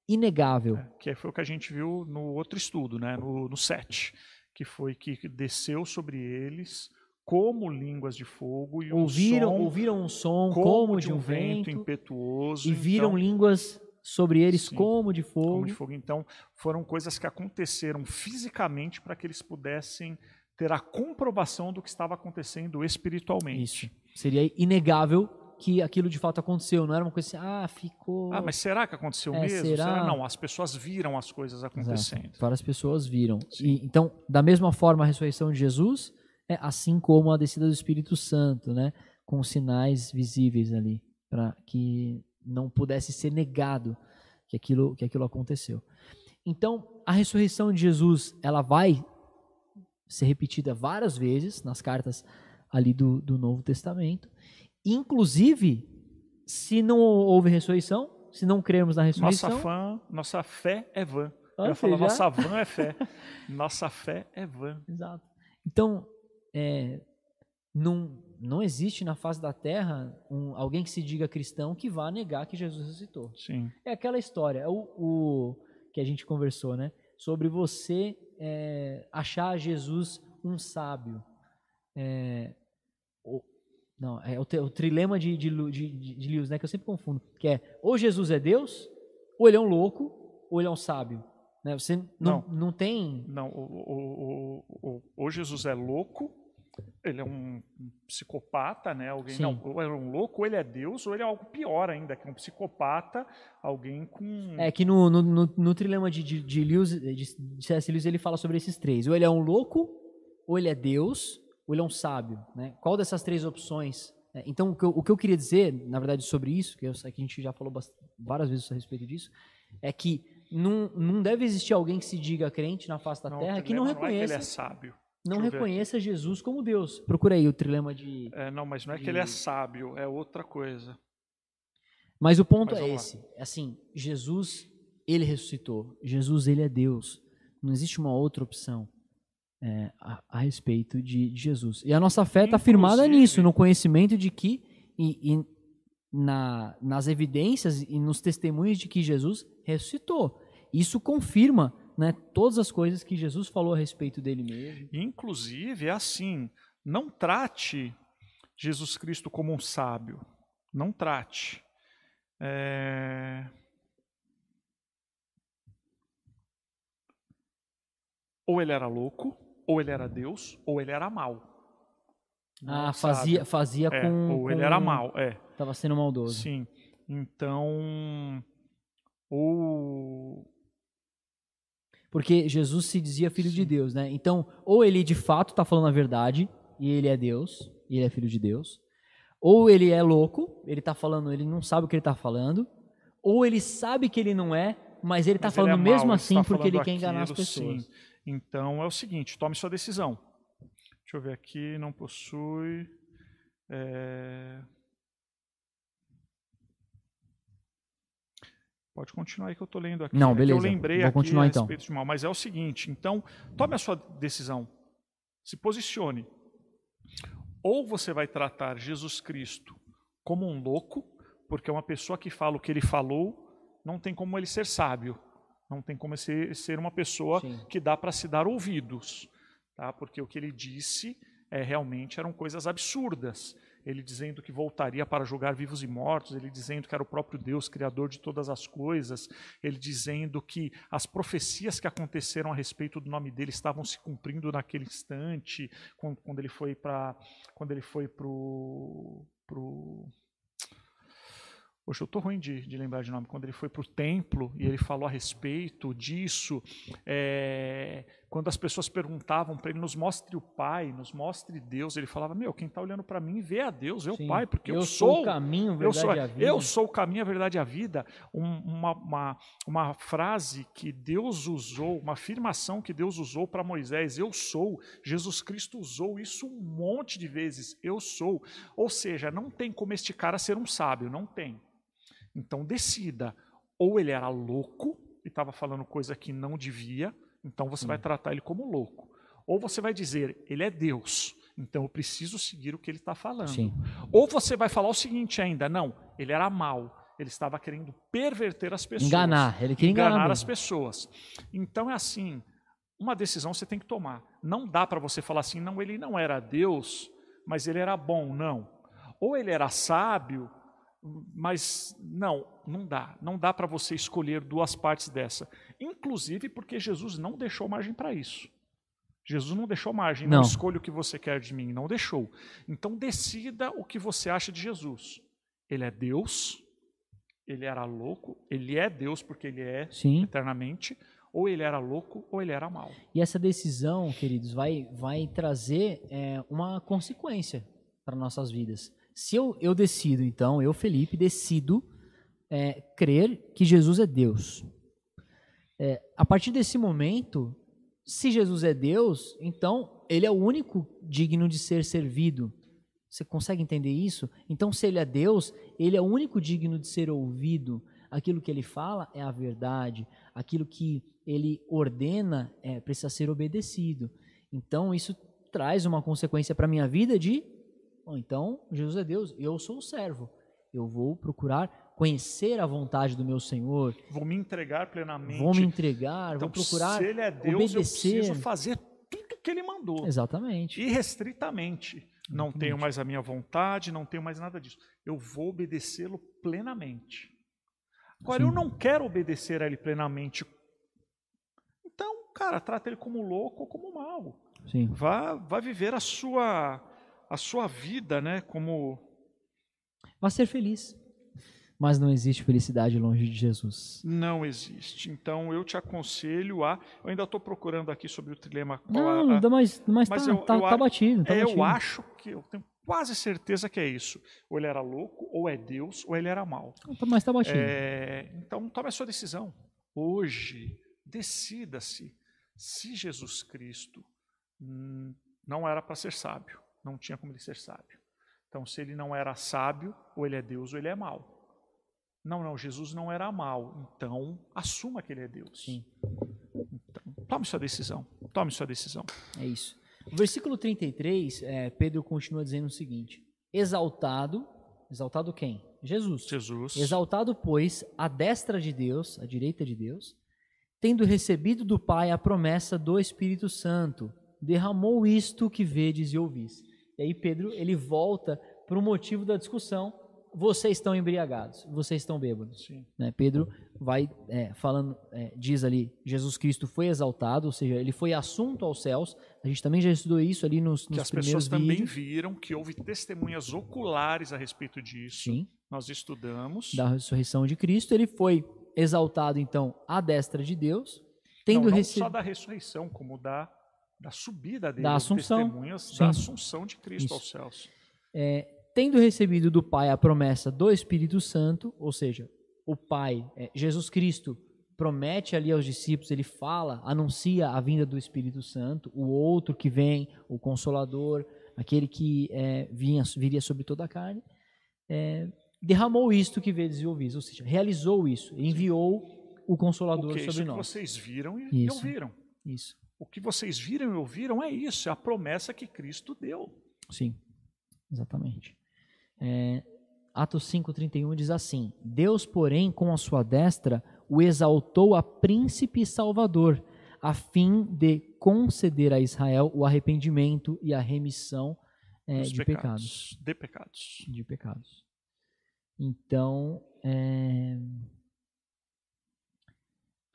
inegável. É, que foi o que a gente viu no outro estudo, né, no, no 7, que foi que desceu sobre eles como línguas de fogo e ouviram, um som, ouviram um som como, como de um vento, vento impetuoso e viram então, línguas sobre eles Sim, como de fogo. Como de fogo. Então, foram coisas que aconteceram fisicamente para que eles pudessem ter a comprovação do que estava acontecendo espiritualmente. Isso. Seria inegável que aquilo de fato aconteceu, não era uma coisa assim, ah, ficou. Ah, mas será que aconteceu é, mesmo? Será? será? Não, as pessoas viram as coisas acontecendo. Exato. Várias pessoas viram. E, então, da mesma forma, a ressurreição de Jesus é assim como a descida do Espírito Santo, né? Com sinais visíveis ali, para que não pudesse ser negado que aquilo, que aquilo aconteceu. Então, a ressurreição de Jesus, ela vai ser repetida várias vezes nas cartas ali do, do Novo Testamento. Inclusive, se não houve ressurreição, se não cremos na ressurreição... Nossa, fã, nossa fé é vã. Eu falar, nossa vã é fé. nossa fé é vã. Exato. Então, é, não, não existe na face da terra um, alguém que se diga cristão que vá negar que Jesus ressuscitou. Sim. É aquela história, é o, o que a gente conversou, né? Sobre você é, achar Jesus um sábio. É, o, não, é o, o trilema de, de, de, de Lewis, né? Que eu sempre confundo. Que é, ou Jesus é Deus, ou ele é um louco, ou ele é um sábio. Né? Você não, não, não tem... Não, o, o, o, o Jesus é louco ele é um, psicopata, né? Alguém Sim. não, ou é um louco, ou ele é Deus, ou ele é algo pior ainda, que é um psicopata, alguém com É que no, no, no, no trilema de, de, de, Lewis, de, de C.S. Lewis ele fala sobre esses três. Ou ele é um louco, ou ele é Deus, ou ele é um sábio. Né? Qual dessas três opções? é, então, o que, eu, o que eu queria dizer, na verdade, sobre isso, que eu sei que a gente já falou bast- várias vezes a respeito disso, é que não, não deve existir alguém que se diga crente na face da Não, terra que não trilema é que ele reconheça, é sábio. Não reconheça Jesus como Deus. Procura aí o trilema de. É, não, mas não é que de- ele é sábio, é outra coisa. Mas o ponto Mas é vamos lá. esse. É Assim, Jesus, ele ressuscitou. Jesus, ele é Deus. Não existe uma outra opção é, a, a respeito de, de Jesus. E a nossa fé está firmada nisso, no conhecimento de que, e, e na, nas evidências e nos testemunhos de que Jesus ressuscitou. Isso confirma né, todas as coisas que Jesus falou a respeito dele mesmo. Inclusive, é assim, não trate Jesus Cristo como um sábio. Não trate. É, Ou ele era louco, ou ele era Deus, ou ele era mau. Não Ah, sábio. fazia, fazia É, com. ou ele com- era mau, é. Tava sendo maldoso. Sim. Então, ou Porque Jesus se dizia filho de Deus, né? Então, ou ele de fato está falando a verdade e ele é Deus, e ele é filho de Deus, ou ele é louco, ele está falando, ele não sabe o que ele está falando, ou ele sabe que ele não é, mas ele está Mas ele falando é mesmo ele assim está porque ele falando quer enganar as pessoas. sim. Então é o seguinte, tome sua decisão. Deixa eu ver aqui, não possui. é, Pode continuar aí que eu estou lendo aqui. Não, É beleza. Eu lembrei Vou aqui continuar, a então. respeito de mal, mas é o seguinte. Então, tome a sua decisão. Se posicione. Ou você vai tratar Jesus Cristo como um louco, porque uma pessoa que fala o que ele falou, não tem como ele ser sábio. Não tem como ser, ser uma pessoa Sim. que dá para se dar ouvidos, tá? Porque o que ele disse é, realmente eram coisas absurdas. Ele dizendo que voltaria para julgar vivos e mortos, ele dizendo que era o próprio Deus, criador de todas as coisas, ele dizendo que as profecias que aconteceram a respeito do nome dele estavam se cumprindo naquele instante, quando, quando ele foi para quando ele foi pro pro Poxa, eu tô ruim de, de lembrar de nome. Quando ele foi para o templo e ele falou a respeito disso, é, quando as pessoas perguntavam para ele, nos mostre o Pai, nos mostre Deus, ele falava, meu, quem está olhando para mim vê a Deus, vê Sim. o Pai, porque eu, sou sou o caminho, a eu verdade sou, e a vida. eu sou o caminho, a verdade e a vida. Um- uma, uma, uma frase que Deus usou, uma afirmação que Deus usou para Moisés, eu sou. Jesus Cristo usou isso um monte de vezes, eu sou. Ou seja, não tem como este cara ser um sábio, não tem. Então decida, ou ele era louco e estava falando coisa que não devia, então você vai tratar ele como louco. Ou você vai dizer, ele é Deus, então eu preciso seguir o que ele está falando. Sim. Ou você vai falar o seguinte ainda, não, ele era mau, ele estava querendo perverter as pessoas. Enganar, ele queria enganar, enganar as pessoas. Então é assim, uma decisão você tem que tomar. Não dá para você falar assim, não, ele não era Deus, mas ele era bom, não. Ou ele era sábio, mas não, não dá. Não dá para você escolher duas partes dessa. Inclusive porque Jesus não deixou margem para isso. Jesus não deixou margem, não. Não. escolha o que você quer de mim, não deixou. Então decida o que você acha de Jesus. Ele é Deus, ele era louco, ele é Deus porque ele é Sim. eternamente, ou ele era louco ou ele era mau. E essa decisão, queridos, vai, vai trazer é, uma consequência para nossas vidas. Se eu, eu decido, então, eu, Felipe, decido é, crer que Jesus é Deus. É, a partir desse momento, se Jesus é Deus, então ele é o único digno de ser servido. Você consegue entender isso? Então, se ele é Deus, ele é o único digno de ser ouvido. Aquilo que ele fala é a verdade. Aquilo que ele ordena é, precisa ser obedecido. Então, isso traz uma consequência para a minha vida de, então, Jesus é Deus, eu sou o servo. Eu vou procurar conhecer a vontade do meu Senhor, Vou me entregar plenamente. vou me entregar, Então, vou procurar se ele é Deus, eu obedecer. preciso fazer tudo que ele mandou. Exatamente. irrestritamente. Não Exatamente. tenho mais a minha vontade, não tenho mais nada disso. Eu vou obedecê-lo plenamente. Agora, Sim. eu não quero obedecer a ele plenamente. Então, cara, trata ele como louco ou como mal. Sim. Vá, vá viver a sua, a sua vida, né? Como Vá ser feliz. Mas não existe felicidade longe de Jesus. não existe. Então eu te aconselho a. Eu ainda estou procurando aqui sobre o trilema. Não, a- a- dá mais, mas, mas tá, eu- tá, eu tá batido. Tá É, batido. eu acho que eu tenho quase certeza que é isso. Ou ele era louco, ou é Deus, ou ele era mal. Mas tá batido. É, então tome a sua decisão. Hoje, decida-se se Jesus Cristo hum, não era para ser sábio, não tinha como ele ser sábio. Então, se ele não era sábio, ou ele é Deus ou ele é mal. Não, não, Jesus não era mal. Então, assuma que ele é Deus. Sim. Então, tome sua decisão. Tome sua decisão. É isso. O versículo 33, é, Pedro continua dizendo o seguinte: Exaltado, exaltado quem? Jesus. Jesus. Exaltado, pois, à destra de Deus, à direita de Deus, tendo recebido do Pai a promessa do Espírito Santo, derramou isto que vedes e ouvis. E aí Pedro, ele volta para o motivo da discussão. Vocês estão embriagados, vocês estão bêbados. Sim. né? Pedro vai é, falando, é, diz ali, Jesus Cristo foi exaltado, ou seja, ele foi assunto aos céus. A gente também já estudou isso ali nos, Que nos as primeiros pessoas também vídeos. viram, que houve testemunhas oculares a respeito disso. Sim, Nós estudamos. da ressurreição de Cristo. Ele foi exaltado, então, à destra de Deus, tendo não, não recebido. só da ressurreição, como da, da subida dele, Da as assunção. testemunhas da assunção de Cristo Isso. aos céus. tendo recebido do Pai a promessa do Espírito Santo, ou seja, o Pai, é, Jesus Cristo, promete ali aos discípulos, ele fala, anuncia a vinda do Espírito Santo, o outro que vem, o Consolador, aquele que é, vinha, viria sobre toda a carne, é, derramou isto que vedes e ouvis, ou seja, realizou isso, enviou o O Consolador que é isso sobre que nós. vocês viram e, Isso. ouviram. Isso, O que vocês viram e ouviram é isso, é a promessa que Cristo deu. sim, exatamente. É, Atos 5,31 diz assim: Deus, porém, com a sua destra, o exaltou a príncipe e salvador, a fim de conceder a Israel o arrependimento e a remissão é, de pecados. De pecados. De pecados. Então, é,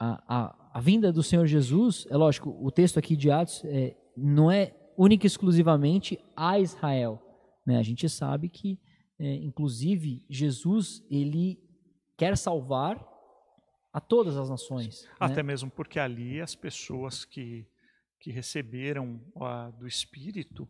a, a, a vinda do Senhor Jesus, é lógico, o texto aqui de Atos é, não é única e exclusivamente a Israel. Né? A gente sabe que, é, inclusive, Jesus ele quer salvar a todas as nações. né? Até mesmo porque ali as pessoas que, que receberam ah, do Espírito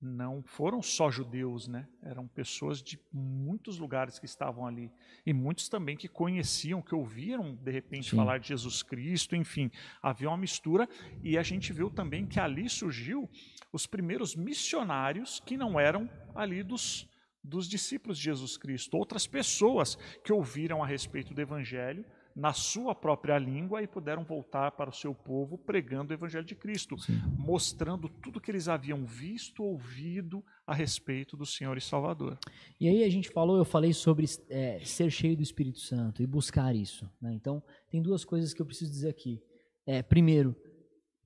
não foram só judeus, né? Eram pessoas de muitos lugares que estavam ali. E muitos também que conheciam, que ouviram, de repente, Sim. falar de Jesus Cristo, enfim. Havia uma mistura. E a gente viu também que ali surgiu os primeiros missionários que não eram ali dos, dos discípulos de Jesus Cristo. Outras pessoas que ouviram a respeito do Evangelho na sua própria língua e puderam voltar para o seu povo pregando o Evangelho de Cristo Sim. mostrando tudo que eles haviam visto, ouvido a respeito do Senhor e Salvador. E aí a gente falou, eu falei sobre é, ser cheio do Espírito Santo e buscar isso. né? Então, tem duas coisas que eu preciso dizer aqui. É, primeiro,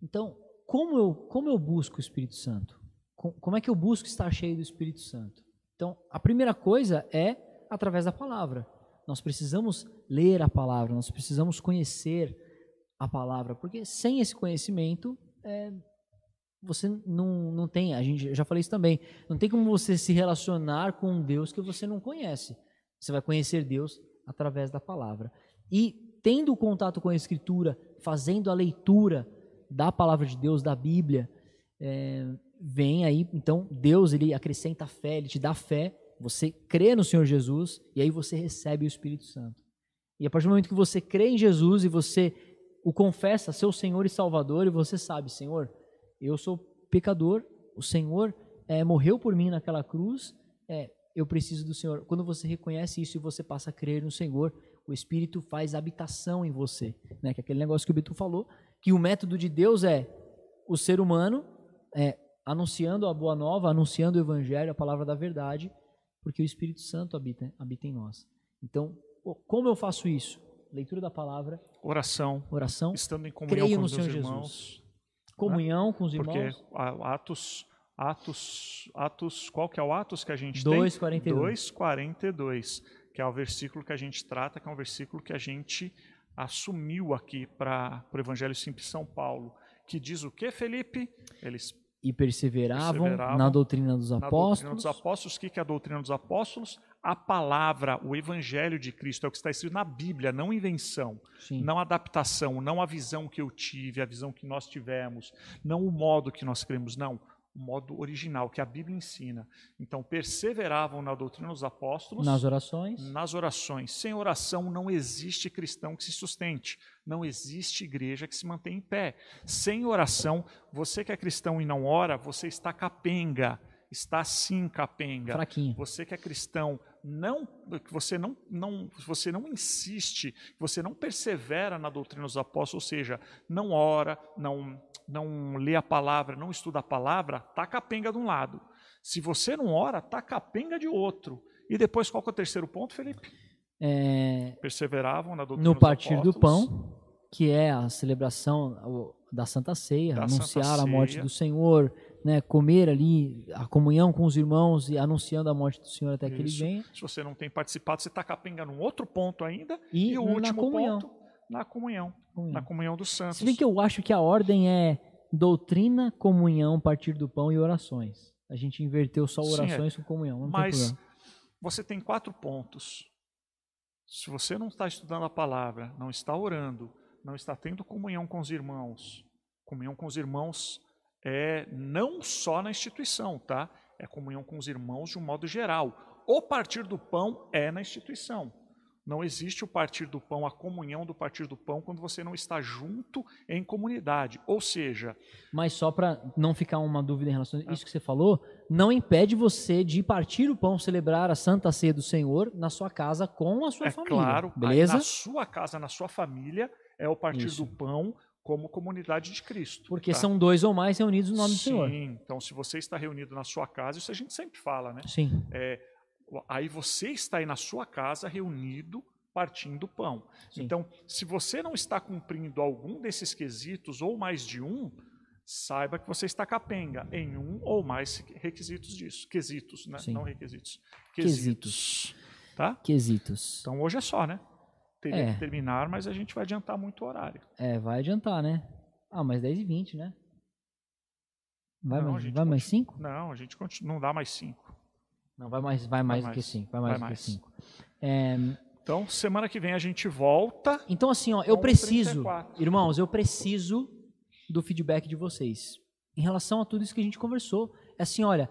então, como eu, como eu busco o Espírito Santo? Com- Como é que eu busco estar cheio do Espírito Santo? Então, a primeira coisa é através da palavra. Nós precisamos ler a palavra, nós precisamos conhecer a palavra, porque sem esse conhecimento, é, você não, não tem, a gente já falei isso também, não tem como você se relacionar com um Deus que você não conhece. Você vai conhecer Deus através da palavra. E tendo contato com a Escritura, fazendo a leitura da palavra de Deus, da Bíblia, é, vem aí, então Deus ele acrescenta fé, ele te dá fé, você crê no Senhor Jesus e aí você recebe o Espírito Santo. E a partir do momento que você crê em Jesus e você o confessa, seu Senhor e Salvador, e você sabe, Senhor, eu sou pecador, o Senhor é, morreu por mim naquela cruz, é, eu preciso do Senhor. Quando você reconhece isso e você passa a crer no Senhor, o Espírito faz habitação em você. Né? Que é aquele negócio que o Beto falou, que o método de Deus é o ser humano é, anunciando a boa nova, anunciando o Evangelho, a palavra da verdade, porque o Espírito Santo habita, habita em nós. Então, como eu faço isso? Leitura da palavra, Oração, oração, estando em comunhão creio com os irmãos. Jesus. comunhão com os Porque irmãos. a- Atos, Atos, Atos, qual que é o Atos que a gente 2:42. tem? 2:42, que é o versículo que a gente trata, que é um versículo que a gente assumiu aqui para o Evangelho Simples São Paulo. que diz o que, Felipe? Eles E perseveravam, Perseveravam na doutrina dos na doutrina apóstolos. dos apóstolos. O que que é a doutrina dos apóstolos? A palavra, o evangelho de Cristo, é o que está escrito na Bíblia, não invenção, Sim. não adaptação, não a visão que eu tive, a visão que nós tivemos, não o modo que nós cremos, não. O modo original, que a Bíblia ensina. Então, perseveravam na doutrina dos apóstolos, Nas orações. nas orações. Sem oração não existe cristão que se sustente, não existe igreja que se mantém em pé. Sem oração, você que é cristão e não ora, você está capenga, está sim capenga. Fraquinho. Você que é cristão, não que você não, não você não insiste, que você não persevera na doutrina dos apóstolos, ou seja, não ora, não não lê a palavra, não estuda a palavra, tá capenga de um lado. Se você não ora, tá capenga de outro. E depois qual que é o terceiro ponto, Felipe? É, Perseveravam na doutrina no dos partir do apóstolos. pão, que é a celebração da Santa Ceia, Da anunciar Santa a morte Ceia. do Senhor, né, comer ali a comunhão com os irmãos e anunciando a morte do Senhor até que ele Isso. venha. Se você não tem participado, você está capenga num outro ponto ainda. E, E, o na último comunhão. ponto, na comunhão. Comunhão. Na comunhão dos santos. Se bem que eu acho que a ordem é doutrina, comunhão, partir do pão e orações. A gente inverteu só Sim, é. orações com comunhão. Tem Mas problema. você tem quatro pontos. Se você não está estudando a palavra, não está orando, não está tendo comunhão com os irmãos, comunhão com os irmãos é não só na instituição, tá? É comunhão com os irmãos de um modo geral. O partir do pão é na instituição. Não existe o partir do pão, a comunhão do partir do pão, quando você não está junto em comunidade. Ou seja, Mas só para não ficar uma dúvida em relação Ah. a isso que você falou, não impede você de partir o pão, celebrar a Santa Ceia do Senhor na sua casa com a sua é família. claro, beleza? na sua casa, na sua família, é o partir Isso. do pão como comunidade de Cristo. Porque tá? são dois ou mais reunidos no nome Sim, do Senhor. então se você está reunido na sua casa, isso a gente sempre fala, né? Sim, Aí você está aí na sua casa reunido partindo o pão. Sim. Então, se você não está cumprindo algum desses quesitos ou mais de um, saiba que você está capenga em um ou mais requisitos disso. Quesitos, né? Sim. Não requisitos. Quesitos. Tá? quesitos. Então hoje é só, né? Teria É. que terminar, mas a gente vai adiantar muito o horário. É, vai adiantar, né? Ah, mas 10 e 20, né? Vai, Não, mais, vai mais continua- 5? Não, a gente continua, não dá mais cinco. Não, vai mais, vai mais do mais. que 5. Vai mais Vai do mais. que 5. É, Então, semana que vem a gente volta. então, assim, ó, eu preciso, 34. irmãos, eu preciso do feedback de vocês em relação a tudo isso que a gente conversou. É assim, olha,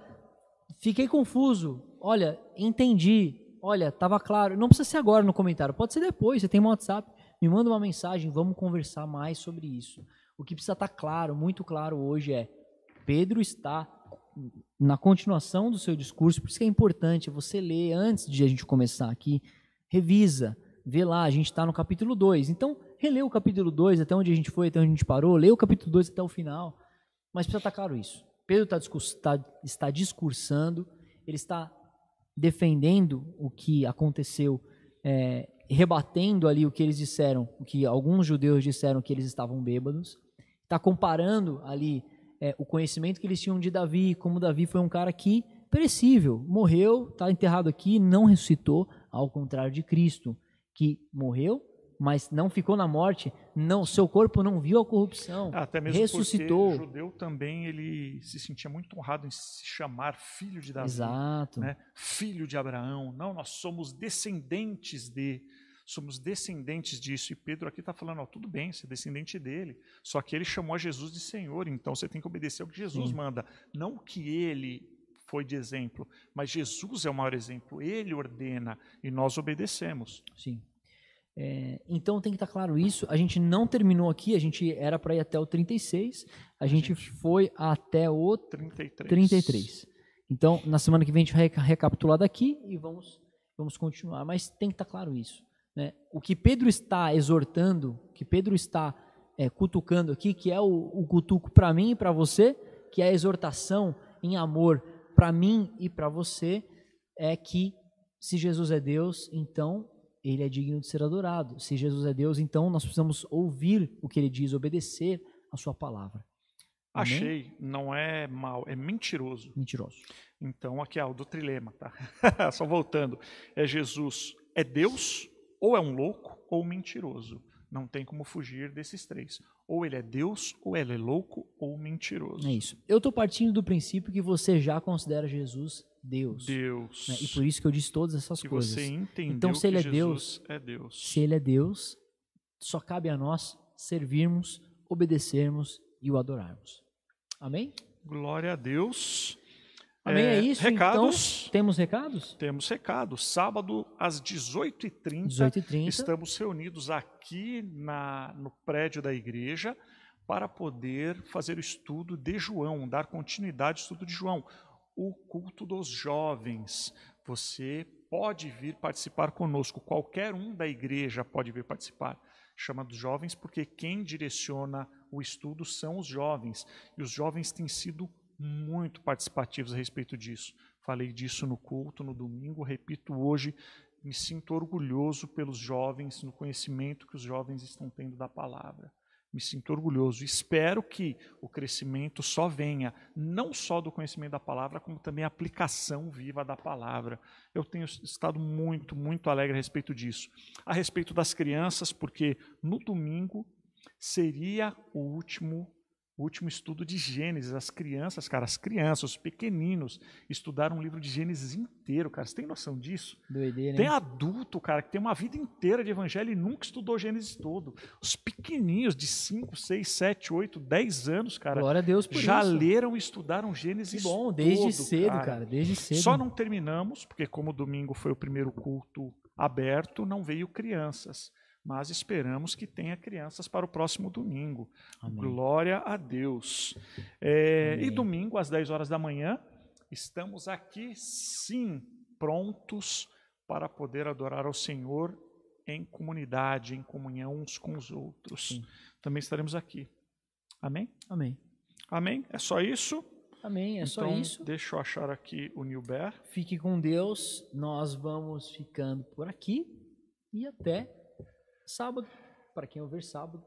fiquei confuso, olha, entendi, olha, tava claro. Não precisa ser agora no comentário, pode ser depois. Você tem um WhatsApp, me manda uma mensagem, vamos conversar mais sobre isso. O que precisa estar claro, muito claro hoje é Pedro está na continuação do seu discurso, por isso que é importante você ler antes de a gente começar aqui, revisa, vê lá, a gente está no capítulo 2. Então, relê o capítulo 2 até onde a gente foi, até onde a gente parou, lê o capítulo 2 até o final. Mas precisa estar claro isso. Pedro tá discurs- tá- está discursando, ele está defendendo o que aconteceu, é, rebatendo ali o que eles disseram, o que alguns judeus disseram que eles estavam bêbados, está comparando ali é, o conhecimento que eles tinham de Davi, como Davi foi um cara que perecível, morreu, está enterrado aqui, não ressuscitou, ao contrário de Cristo, que morreu, mas não ficou na morte, não, seu corpo não viu a corrupção, Até mesmo ressuscitou. porque o judeu também ele se sentia muito honrado em se chamar filho de Davi, Exato. né? filho de Abraão. Não, nós somos descendentes de, somos descendentes disso. E Pedro aqui está falando, ó, tudo bem, você é descendente dele. Só que ele chamou a Jesus de Senhor, então você tem que obedecer ao que Jesus Sim. manda, não o que ele foi de exemplo, mas Jesus é o maior exemplo. Ele ordena e nós obedecemos. Sim. É, então tem que estar claro isso. A gente não terminou aqui, a gente era para ir até o 36, a gente gente- foi até o 33. 33. Então, na semana que vem a gente vai reca- recapitular daqui e vamos, vamos continuar. Mas tem que estar claro isso. Né? O que Pedro está exortando, o que Pedro está é, cutucando aqui, que é o, o cutuco para mim e para você, que é a exortação em amor para mim e para você, é que se Jesus é Deus, então ele é digno de ser adorado. Se Jesus é Deus, então nós precisamos ouvir o que ele diz, obedecer a sua palavra. Amém? Achei, não é mal, é mentiroso. Mentiroso. Então, aqui é o do trilema, tá? Só voltando. É Jesus é Deus ou é um louco ou mentiroso. Não tem como fugir desses três. Ou ele é Deus, ou ele é louco, ou mentiroso. É isso. Eu estou partindo do princípio que você já considera Jesus Deus. Deus. né? E por isso que eu disse todas essas que coisas. você entendeu Então, se que ele é Jesus é Deus. Se ele é Deus, só cabe a nós servirmos, obedecermos e o adorarmos. Amém? Glória a Deus. Amém? É, É, isso? recados. Então, temos recados? Temos recado. Sábado, às 18h30, 18h30. estamos reunidos aqui na, no prédio da igreja para poder fazer o estudo de João, dar continuidade ao estudo de João. O culto dos jovens. Você pode vir participar conosco. Qualquer um da igreja pode vir participar. Chama dos jovens porque quem direciona o estudo são os jovens. E os jovens têm sido muito participativos a respeito disso. Falei disso no culto, no domingo, repito hoje. Me sinto orgulhoso pelos jovens, no conhecimento que os jovens estão tendo da palavra. Me sinto orgulhoso. Espero que o crescimento só venha, não só do conhecimento da palavra, como também a aplicação viva da palavra. Eu tenho estado muito, muito alegre a respeito disso. A respeito das crianças, porque no domingo seria o último o último estudo de Gênesis. As crianças, cara, as crianças, os pequeninos, estudaram um livro de Gênesis inteiro, cara. Você tem noção disso? Doideira, Tem hein? adulto, cara, que tem uma vida inteira de evangelho e nunca estudou Gênesis todo. Os pequenininhos de 5, 6, 7, 8, 10 anos, cara, Glória a Deus por já isso. leram e estudaram Que Gênesis bom, desde todo, cedo, cara. Desde cedo. Só não terminamos, porque como domingo foi o primeiro culto aberto, não veio crianças. Mas esperamos que tenha crianças para o próximo domingo. Amém. Glória a Deus. É, e domingo, às 10 horas da manhã, estamos aqui, sim, prontos para poder adorar ao Senhor em comunidade, em comunhão uns com os outros. Sim. Também estaremos aqui. Amém? Amém. Amém? É só isso? Amém. É só então, isso. deixa eu achar aqui o Nilber. Fique com Deus. Nós vamos ficando por aqui. E até sábado. Para quem ouvir sábado.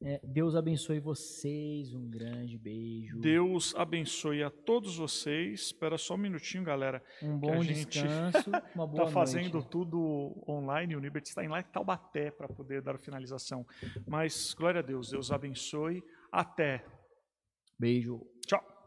É, Deus abençoe vocês. Um grande beijo. Deus abençoe a todos vocês. Espera só um minutinho, galera. um bom descanso. Uma boa Está fazendo noite. tudo online. O Nibert está em lá em Taubaté para poder dar a finalização. Mas, glória a Deus. Deus abençoe. Até. Beijo. Tchau.